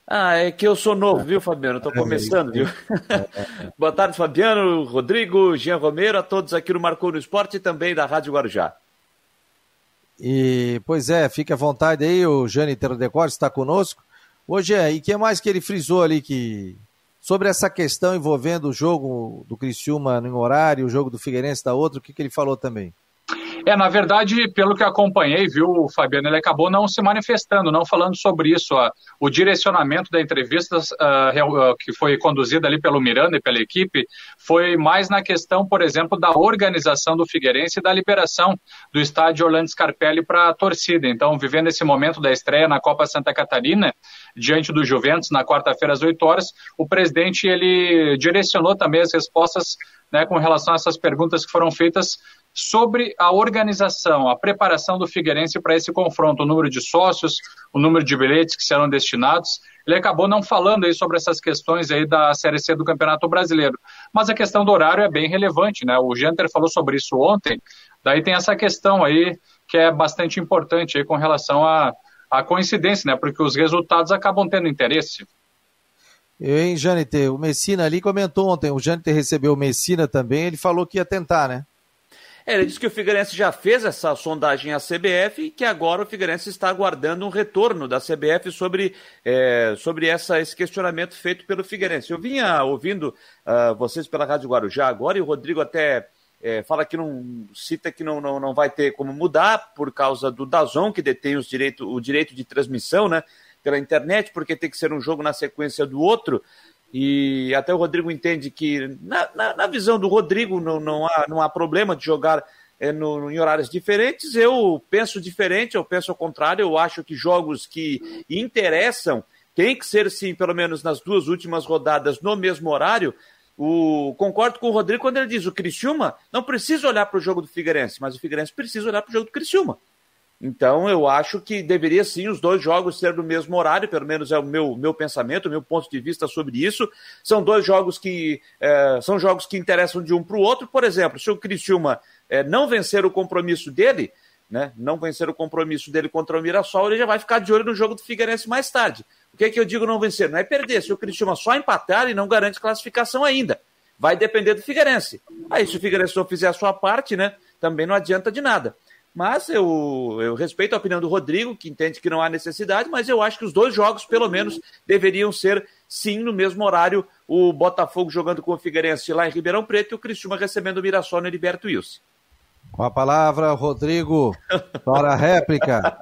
Ah, é que eu sou novo, viu, Fabiano? Estou começando, viu? Boa tarde, Fabiano, Rodrigo, Jean Romero, a todos aqui no Marcou no Esporte e também da Rádio Guarujá. E, pois é, fique à vontade aí, o Jâniter Decor está conosco. Hoje é, e que mais que ele frisou ali que sobre essa questão envolvendo o jogo do Criciúma em horário, o jogo do Figueirense da outro, o que, que ele falou também? É, na verdade, pelo que acompanhei, viu, Fabiano, ele acabou não se manifestando, não falando sobre isso. Ó. O direcionamento da entrevista uh, que foi conduzida ali pelo Miranda e pela equipe foi mais na questão, por exemplo, da organização do Figueirense e da liberação do estádio Orlando Scarpelli para a torcida. Então, vivendo esse momento da estreia na Copa Santa Catarina, diante do Juventus, na quarta-feira às 8 horas, o presidente ele direcionou também as respostas né, com relação a essas perguntas que foram feitas sobre a organização, a preparação do Figueirense para esse confronto, o número de sócios, o número de bilhetes que serão destinados. Ele acabou não falando aí sobre essas questões aí da Série C do Campeonato Brasileiro. Mas a questão do horário é bem relevante, né? O Genter falou sobre isso ontem. Daí tem essa questão aí que é bastante importante aí com relação à, coincidência, né? Porque os resultados acabam tendo interesse. Hein, Jâniter? O Messina ali comentou ontem, o Jâniter recebeu o Messina também, ele falou que ia tentar, né? É, ele disse que o Figueirense já fez essa sondagem à CBF e que agora o Figueirense está aguardando um retorno da CBF sobre, é, sobre essa, esse questionamento feito pelo Figueirense. Eu vinha ouvindo uh, vocês pela Rádio Guarujá agora e o Rodrigo até é, fala que não cita que não, não, não vai ter como mudar por causa do Dazon, que detém os direito, o direito de transmissão né, pela internet, porque tem que ser um jogo na sequência do outro. E até o Rodrigo entende que, na, na, na visão do Rodrigo, não, não, há, não há problema de jogar é, no, em horários diferentes. Eu penso diferente, eu penso ao contrário. Eu acho que jogos que interessam tem que ser, sim, pelo menos nas duas últimas rodadas, no mesmo horário. O, concordo com o Rodrigo quando ele diz o Criciúma não precisa olhar para o jogo do Figueirense, mas o Figueirense precisa olhar para o jogo do Criciúma. Então, eu acho que deveria sim os dois jogos ser no mesmo horário, pelo menos é o meu, meu pensamento, o meu ponto de vista sobre isso. São dois jogos que é, são jogos que interessam de um para o outro. Por exemplo, se o Criciúma é, não vencer o compromisso dele, né, não vencer o compromisso dele contra o Mirassol, ele já vai ficar de olho no jogo do Figueirense mais tarde. O que é que eu digo não vencer? Não é perder. Se o Criciúma só empatar, ele não garante classificação ainda. Vai depender do Figueirense. Aí, se o Figueirense não fizer a sua parte, né, também não adianta de nada. Mas eu, eu respeito a opinião do Rodrigo, que entende que não há necessidade, mas eu acho que os dois jogos, pelo menos, deveriam ser, sim, no mesmo horário. O Botafogo jogando com o Figueirense lá em Ribeirão Preto e o Cristiúma recebendo o Mirassol no Heriberto Wilson. Com a palavra, Rodrigo, para a réplica.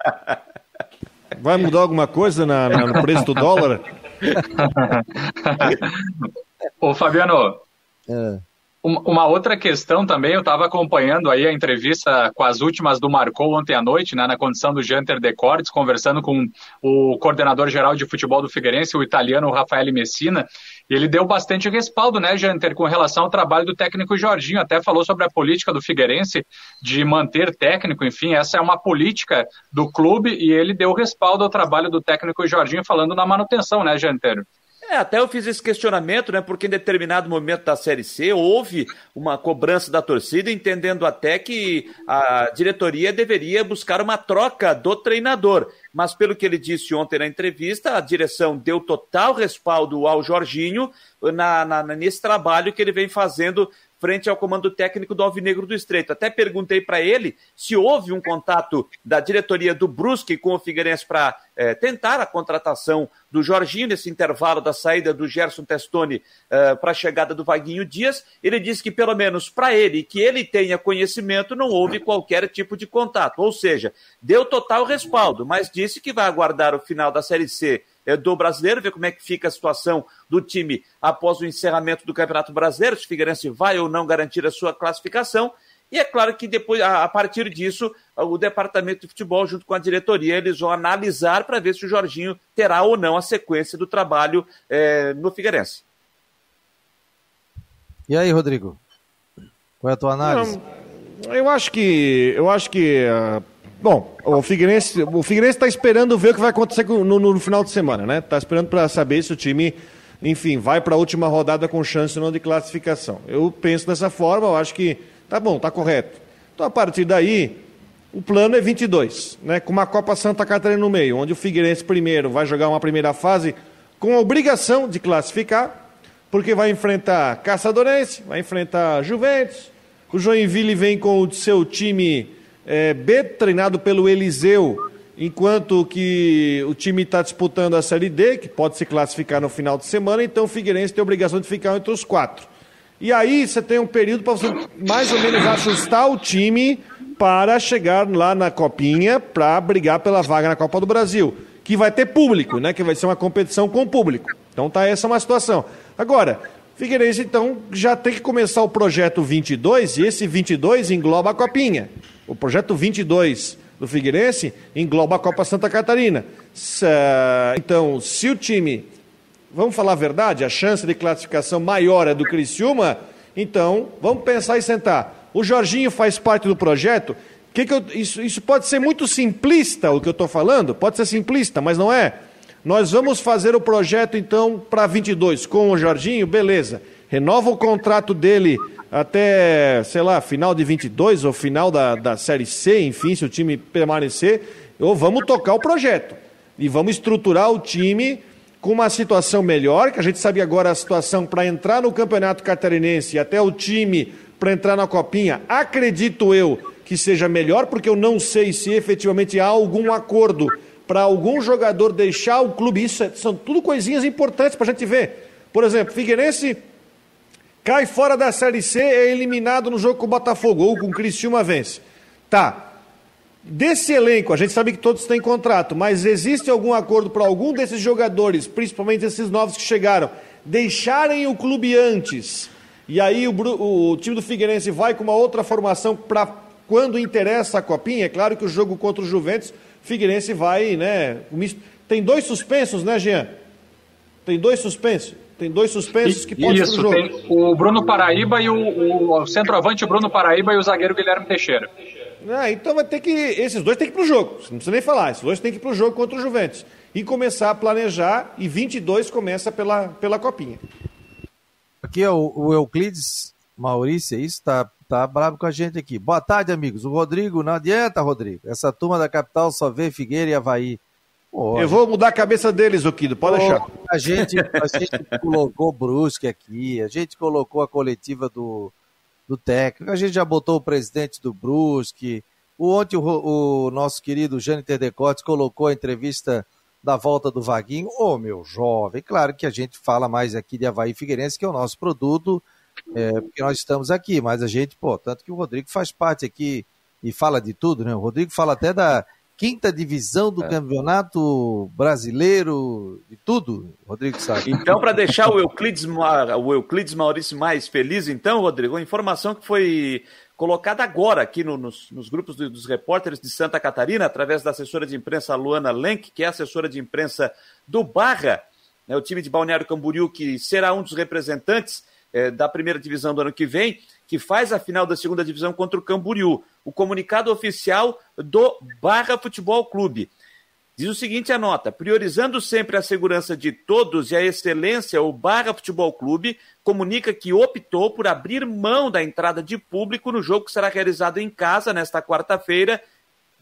Vai mudar alguma coisa na, na, no preço do dólar? Ô, Fabiano, é. Uma outra questão também, eu estava acompanhando aí a entrevista com as últimas do Marcou ontem à noite, né, na condição do Janter Decortes, conversando com o coordenador geral de futebol do Figueirense, o italiano Rafael Messina, e ele deu bastante respaldo, né, Janter, com relação ao trabalho do técnico Jorginho, até falou sobre a política do Figueirense de manter técnico, enfim, essa é uma política do clube e ele deu respaldo ao trabalho do técnico Jorginho falando na manutenção, né, Janter? É, até eu fiz esse questionamento, né? Porque em determinado momento da Série C houve uma cobrança da torcida, entendendo até que a diretoria deveria buscar uma troca do treinador. Mas pelo que ele disse ontem na entrevista, a direção deu total respaldo ao Jorginho na, na, nesse trabalho que ele vem fazendo frente ao comando técnico do Alvinegro do Estreito. Até perguntei para ele se houve um contato da diretoria do Brusque com o Figueirense para é, tentar a contratação do Jorginho nesse intervalo da saída do Gerson Testoni é, para a chegada do Vaguinho Dias. Ele disse que, pelo menos para ele, que ele tenha conhecimento, não houve qualquer tipo de contato. Ou seja, deu total respaldo, mas disse que vai aguardar o final da Série C do brasileiro, ver como é que fica a situação do time após o encerramento do Campeonato Brasileiro, se o Figueirense vai ou não garantir a sua classificação. E é claro que depois, a partir disso, o departamento de futebol, junto com a diretoria, eles vão analisar para ver se o Jorginho terá ou não a sequência do trabalho é, no Figueirense. E aí, Rodrigo? Qual é a tua análise? eu acho que. Eu acho que. Uh Bom, o Figueirense o Figueirense está esperando ver o que vai acontecer no, no final de semana, né? Está esperando para saber se o time, enfim, vai para a última rodada com chance ou não de classificação. Eu penso dessa forma, eu acho que tá bom, tá correto. Então a partir daí, o plano é 22, né? Com uma Copa Santa Catarina no meio, onde o Figueirense primeiro vai jogar uma primeira fase com a obrigação de classificar, porque vai enfrentar Caçadorense, vai enfrentar Juventus. O Joinville vem com o seu time é, B, treinado pelo Eliseu, enquanto que o time está disputando a Série D, que pode se classificar no final de semana, então o Figueirense tem a obrigação de ficar entre os quatro. E aí você tem um período para você mais ou menos ajustar o time para chegar lá na Copinha para brigar pela vaga na Copa do Brasil, que vai ter público, né? Que vai ser uma competição com público. Então tá essa é uma situação. Agora, Figueirense então já tem que começar o projeto 22 e esse 22 engloba a Copinha. O projeto 22 do Figueirense engloba a Copa Santa Catarina. Então, se o time, vamos falar a verdade, a chance de classificação maior é do Criciúma, então vamos pensar e sentar. O Jorginho faz parte do projeto. Que que eu, isso, isso pode ser muito simplista o que eu estou falando, pode ser simplista, mas não é. Nós vamos fazer o projeto então para 22 com o Jorginho, beleza. Renova o contrato dele até, sei lá, final de 22 ou final da, da Série C, enfim, se o time permanecer, ou vamos tocar o projeto. E vamos estruturar o time com uma situação melhor, que a gente sabe agora a situação para entrar no Campeonato Catarinense e até o time para entrar na Copinha, acredito eu que seja melhor, porque eu não sei se efetivamente há algum acordo para algum jogador deixar o clube. Isso é, são tudo coisinhas importantes para a gente ver. Por exemplo, Figueirense Cai fora da Série C, é eliminado no jogo com o Botafogo, ou com o Criciúma vence. Tá. Desse elenco, a gente sabe que todos têm contrato, mas existe algum acordo para algum desses jogadores, principalmente esses novos que chegaram, deixarem o clube antes? E aí o, o, time do Figueirense vai com uma outra formação para quando interessa a copinha? É claro que o jogo contra o Juventus, Figueirense vai, né? Tem dois suspensos, né, Jean? Tem dois suspensos. Tem dois suspensos que podem Isso, jogo. tem o Bruno Paraíba e o, o centroavante Bruno Paraíba e o zagueiro Guilherme Teixeira. Ah, então vai ter que. Esses dois têm que ir para o jogo. Não precisa nem falar. Esses dois têm que ir para o jogo contra o Juventus. E começar a planejar. E 22 começa pela, pela copinha. Aqui é o, o Euclides Maurício, é isso? Tá, tá bravo com a gente aqui. Boa tarde, amigos. O Rodrigo, não adianta, Rodrigo. Essa turma da capital só vê Figueira e Havaí. Eu vou mudar a cabeça deles, Oquido, pode Pô, deixar. A gente, a gente colocou Brusque aqui, a gente colocou a coletiva do, do técnico, a gente já botou o presidente do Brusque. O, ontem o, o nosso querido Jâniter Decotes colocou a entrevista da volta do Vaguinho. Ô, oh, meu jovem, claro que a gente fala mais aqui de Havaí Figueirense, que é o nosso produto, é, porque nós estamos aqui, mas a gente, pô, tanto que o Rodrigo faz parte aqui e fala de tudo, né? O Rodrigo fala até da quinta divisão do é. campeonato brasileiro e tudo, Rodrigo sabe. Então, para deixar o Euclides, o Euclides Maurício mais feliz, então, Rodrigo, a informação que foi colocada agora aqui no, nos, nos, grupos dos repórteres de Santa Catarina, através da assessora de imprensa Luana Lenk, que é assessora de imprensa do Barra, né, o time de Balneário Camboriú, que será um dos representantes é, da primeira divisão do ano que vem, que faz a final da segunda divisão contra o Camboriú. O comunicado oficial do Barra Futebol Clube. Diz o seguinte a nota: priorizando sempre a segurança de todos e a excelência, o Barra Futebol Clube comunica que optou por abrir mão da entrada de público no jogo que será realizado em casa nesta quarta-feira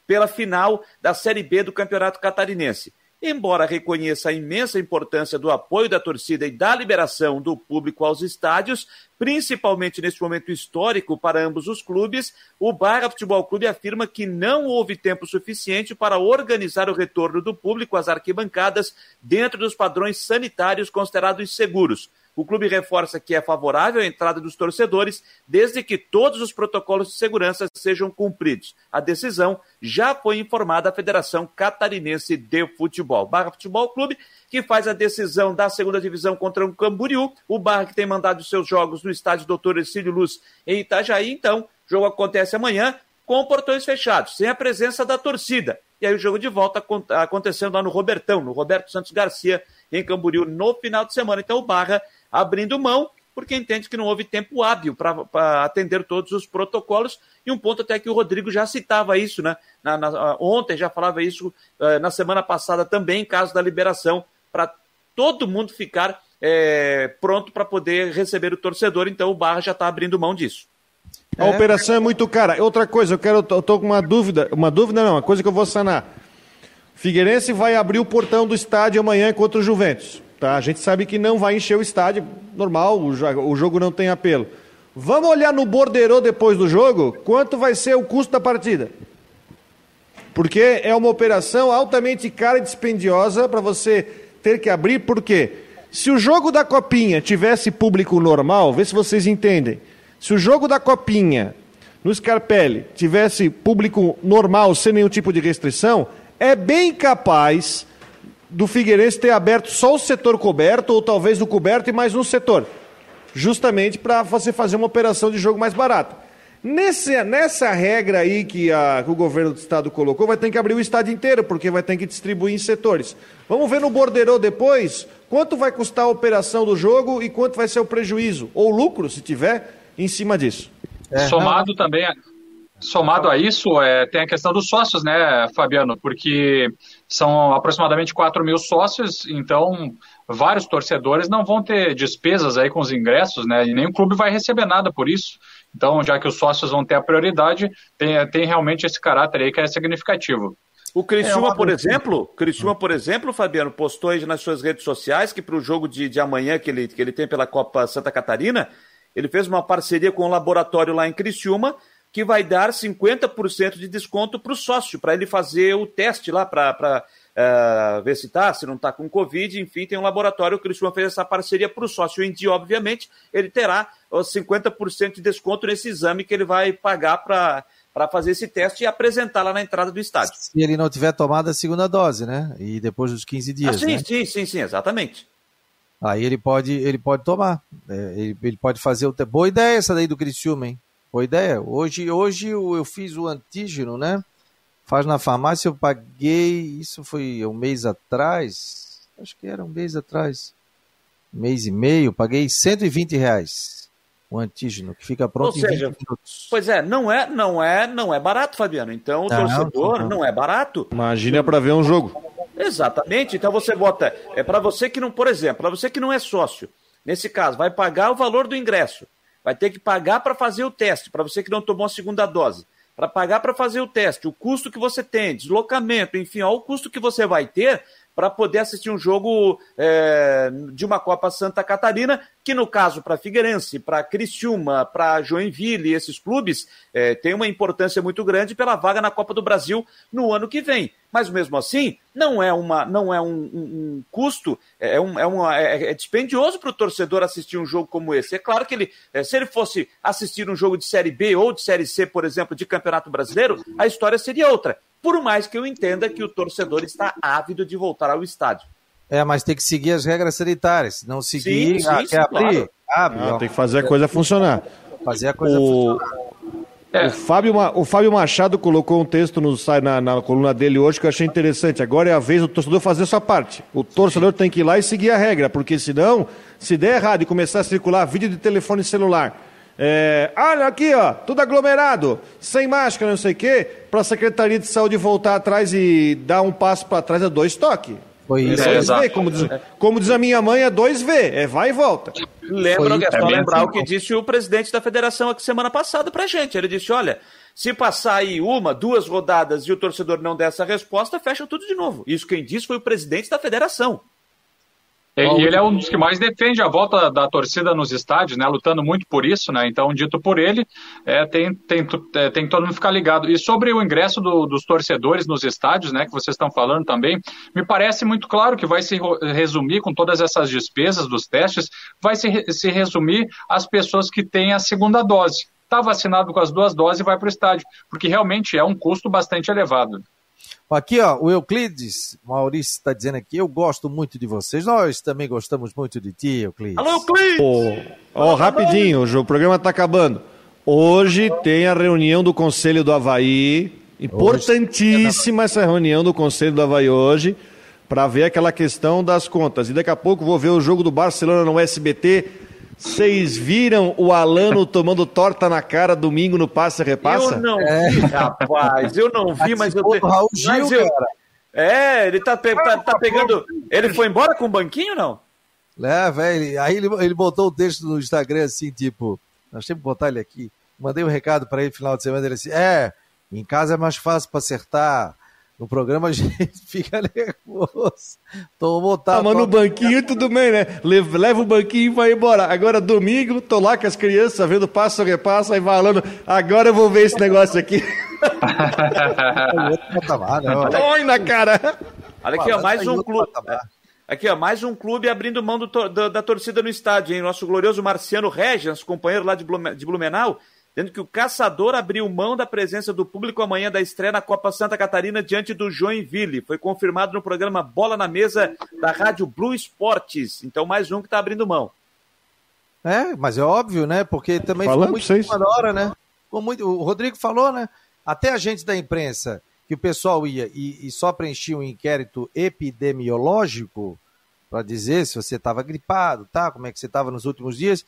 pela final da Série B do Campeonato Catarinense. Embora reconheça a imensa importância do apoio da torcida e da liberação do público aos estádios, principalmente neste momento histórico para ambos os clubes, o Barra Futebol Clube afirma que não houve tempo suficiente para organizar o retorno do público às arquibancadas dentro dos padrões sanitários considerados seguros. O clube reforça que é favorável à entrada dos torcedores, desde que todos os protocolos de segurança sejam cumpridos. A decisão já foi informada à Federação Catarinense de Futebol. Barra Futebol Clube, que faz a decisão da segunda divisão contra o Camboriú. O Barra que tem mandado seus jogos no estádio Doutor Ercílio Luz em Itajaí. Então, o jogo acontece amanhã com portões fechados, sem a presença da torcida. E aí o jogo de volta acontecendo lá no Robertão, no Roberto Santos Garcia, em Camboriú, no final de semana. Então o Barra abrindo mão, porque entende que não houve tempo hábil para atender todos os protocolos. E um ponto até que o Rodrigo já citava isso, né? Na, na, ontem já falava isso, uh, na semana passada também, em caso da liberação, para todo mundo ficar é, pronto para poder receber o torcedor. Então o Barra já está abrindo mão disso. A é. operação é muito cara. Outra coisa, eu quero, eu tô com uma dúvida, uma dúvida não, uma coisa que eu vou sanar. Figueirense vai abrir o portão do estádio amanhã contra o Juventus. Tá? A gente sabe que não vai encher o estádio, normal, o jogo não tem apelo. Vamos olhar no borderô depois do jogo, quanto vai ser o custo da partida? Porque é uma operação altamente cara e dispendiosa para você ter que abrir, por quê? Se o jogo da Copinha tivesse público normal, vê se vocês entendem. Se o jogo da Copinha no Scarpelli tivesse público normal, sem nenhum tipo de restrição, é bem capaz do Figueirense ter aberto só o setor coberto, ou talvez o coberto e mais um setor, justamente para você fazer uma operação de jogo mais barata. Nesse, nessa regra aí que, a, que o governo do estado colocou, vai ter que abrir o estádio inteiro, porque vai ter que distribuir em setores. Vamos ver no borderô depois quanto vai custar a operação do jogo e quanto vai ser o prejuízo, ou lucro, se tiver, em cima disso. É, Somado não... também Somado a isso, é, tem a questão dos sócios, né, Fabiano? Porque são aproximadamente 4 mil sócios, então vários torcedores não vão ter despesas aí com os ingressos, né? E nenhum clube vai receber nada por isso. Então, já que os sócios vão ter a prioridade, tem, tem realmente esse caráter aí que é significativo. O Criciúma, é por exemplo, Criciúma, por exemplo, Fabiano, postou aí nas suas redes sociais que para o jogo de, de amanhã que ele, que ele tem pela Copa Santa Catarina, ele fez uma parceria com o um laboratório lá em Criciúma que vai dar 50% de desconto para o sócio, para ele fazer o teste lá para uh, ver se está, se não está com Covid, enfim, tem um laboratório, o Cristiano fez essa parceria para o sócio em dia, obviamente, ele terá os 50% de desconto nesse exame que ele vai pagar para para fazer esse teste e apresentar lá na entrada do estádio. Se ele não tiver tomado a segunda dose, né? E depois dos 15 dias. Ah, sim, né? sim, sim, sim, exatamente. Aí ele pode, ele pode tomar. É, ele, ele, pode fazer o. Boa ideia essa daí do Criciúma, hein? Boa ideia. Hoje, hoje eu fiz o antígeno, né? Faz na farmácia, eu paguei, isso foi um mês atrás, acho que era um mês atrás, um mês e meio, paguei 120 reais o antígeno, que fica pronto Ou seja, em 20 minutos. Pois é, não é, não é, não é barato, Fabiano. Então o não, torcedor não, não. não é barato. Imagina para ver um jogo. Exatamente. Então você bota, é para você que não, por exemplo, para você que não é sócio, nesse caso, vai pagar o valor do ingresso vai ter que pagar para fazer o teste, para você que não tomou a segunda dose, para pagar para fazer o teste, o custo que você tem, deslocamento, enfim, o custo que você vai ter para poder assistir um jogo é, de uma Copa Santa Catarina, que no caso para Figueirense, para Criciúma, para Joinville, esses clubes, é, tem uma importância muito grande pela vaga na Copa do Brasil no ano que vem. Mas mesmo assim, não é, uma, não é um, um, um custo, é, um, é, uma, é, é dispendioso para o torcedor assistir um jogo como esse. É claro que ele, é, se ele fosse assistir um jogo de Série B ou de Série C, por exemplo, de Campeonato Brasileiro, a história seria outra por mais que eu entenda que o torcedor está ávido de voltar ao estádio. É, mas tem que seguir as regras sanitárias. Não seguir, Sim, sim, quer sim, abrir? claro. Abre. Ah, tem que fazer a coisa funcionar. Fazer a coisa O, funcionar. o, Fábio, o Fábio Machado colocou um texto no, na, na coluna dele hoje que eu achei interessante. Agora é a vez do torcedor fazer a sua parte. O torcedor tem que ir lá e seguir a regra, porque senão, se der errado e começar a circular vídeo de telefone celular, é, olha aqui, ó, tudo aglomerado, sem máscara, não sei o quê, para a Secretaria de Saúde voltar atrás e dar um passo para trás é dois toques. Foi É isso. dois exato. V, como diz, como diz a minha mãe, é dois V, é vai e volta. Lembra, é só é lembrar assim. o que disse o presidente da federação aqui semana passada pra gente. Ele disse: olha, se passar aí uma, duas rodadas e o torcedor não der essa resposta, fecha tudo de novo. Isso quem disse foi o presidente da federação. E e ele é um dos que mais defende a volta da torcida nos estádios, né? Lutando muito por isso, né? Então, dito por ele, é, tem, tem, é, tem que todo mundo ficar ligado. E sobre o ingresso do- dos torcedores nos estádios, né? Que vocês estão falando também, me parece muito claro que vai se resumir com todas essas despesas dos testes, vai se, se resumir às pessoas que têm a segunda dose. Está vacinado com as duas doses e vai para o estádio, porque realmente é um custo bastante elevado. Aqui, ó, o Euclides, Maurício está dizendo aqui, eu gosto muito de vocês. Nós também gostamos muito de ti, Euclides. Alô, Clis! Ó, ó, rapidinho, o programa está acabando. Hoje tem a reunião do Conselho do Havaí. Importantíssima essa reunião do Conselho do Havaí hoje, para ver aquela questão das contas. E daqui a pouco vou ver o jogo do Barcelona no SBT. Vocês viram o Alano tomando torta na cara domingo no Passe Repassa? Eu não vi, rapaz. Eu não vi, mas eu do Raul mas Gil, eu- cara. É, ele tá, pe- tá- tá pegando. Ele foi embora com o banquinho, não? É, velho. Aí ele, ele botou o texto no Instagram assim, tipo, nós temos que botar ele aqui. Mandei um recado para ele no final de semana, ele assim, é, em casa é mais fácil para acertar. No programa a gente fica nervoso. Tô botar. Ah, mas no banquinho tudo bem, né? Leva, leva o banquinho e vai embora. Agora domingo, tô lá com as crianças vendo passo a repasso, aí falando, agora eu vou ver esse negócio aqui. Põe na cara. Olha aqui, ó, mais um clube. Aqui, ó, mais um clube abrindo mão do da, da torcida no estádio, hein? Nosso glorioso Marciano Regis, companheiro lá de Blumenau, dizendo que o caçador abriu mão da presença do público amanhã da estreia na Copa Santa Catarina diante do Joinville. Foi confirmado no programa Bola na Mesa da Rádio Blue Esportes. Então, mais um que está abrindo mão. É, mas é óbvio, né? Porque também Falando ficou muito vocês. da hora, né? Ficou muito, o Rodrigo falou, né? Até a gente da imprensa, que o pessoal ia e, e só preenchia um inquérito epidemiológico para dizer se você estava gripado, tá? Como é que você estava nos últimos dias.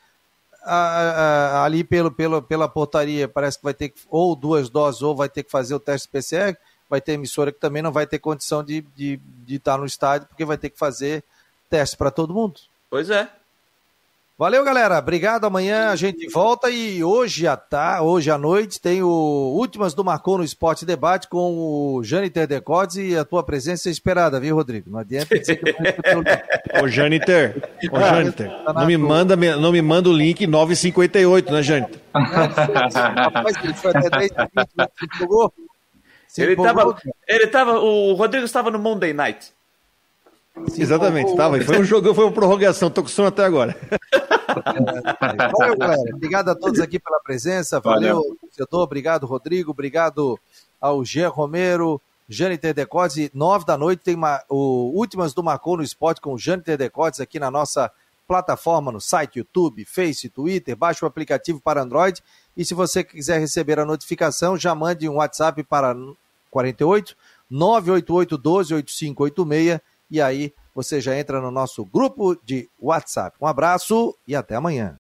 Ah, ah, ali pelo, pelo, pela portaria parece que vai ter que, ou duas doses ou vai ter que fazer o teste PCR. Vai ter emissora que também não vai ter condição de de, de estar no estádio porque vai ter que fazer teste para todo mundo. Pois é. Valeu, galera. Obrigado. Amanhã a gente volta e hoje à, tá, hoje à noite tem o Últimas do Marcou no Esporte Debate com o Jâniter Decotes e a tua presença é esperada, viu, Rodrigo? Não adianta dizer que eu não link. Ô, Janiter, ô, Janiter, tá não me, manda, não me manda o link 958, né, Janiter? Rapaz, ele foi até 10 minutos, se empolgou. Se Ele empolgou, tava, cara. ele tava, o Rodrigo estava no Monday Night. Se Exatamente, empolgou. tava. e Foi um jogo, foi uma prorrogação, tô com sono até agora. Valeu, galera. Obrigado a todos aqui pela presença. Valeu, torcedor. Obrigado, Rodrigo. Obrigado ao Jean Romero, Jâniter Decotes. Nove da noite tem uma, o Últimas do Marcou no Esporte com o Jâniter Decotes aqui na nossa plataforma, no site, YouTube, Face, Twitter. Baixe o aplicativo para Android. E se você quiser receber a notificação, já mande um WhatsApp para 48 988 12 8586 e aí você já entra no nosso grupo de WhatsApp. Um abraço e até amanhã.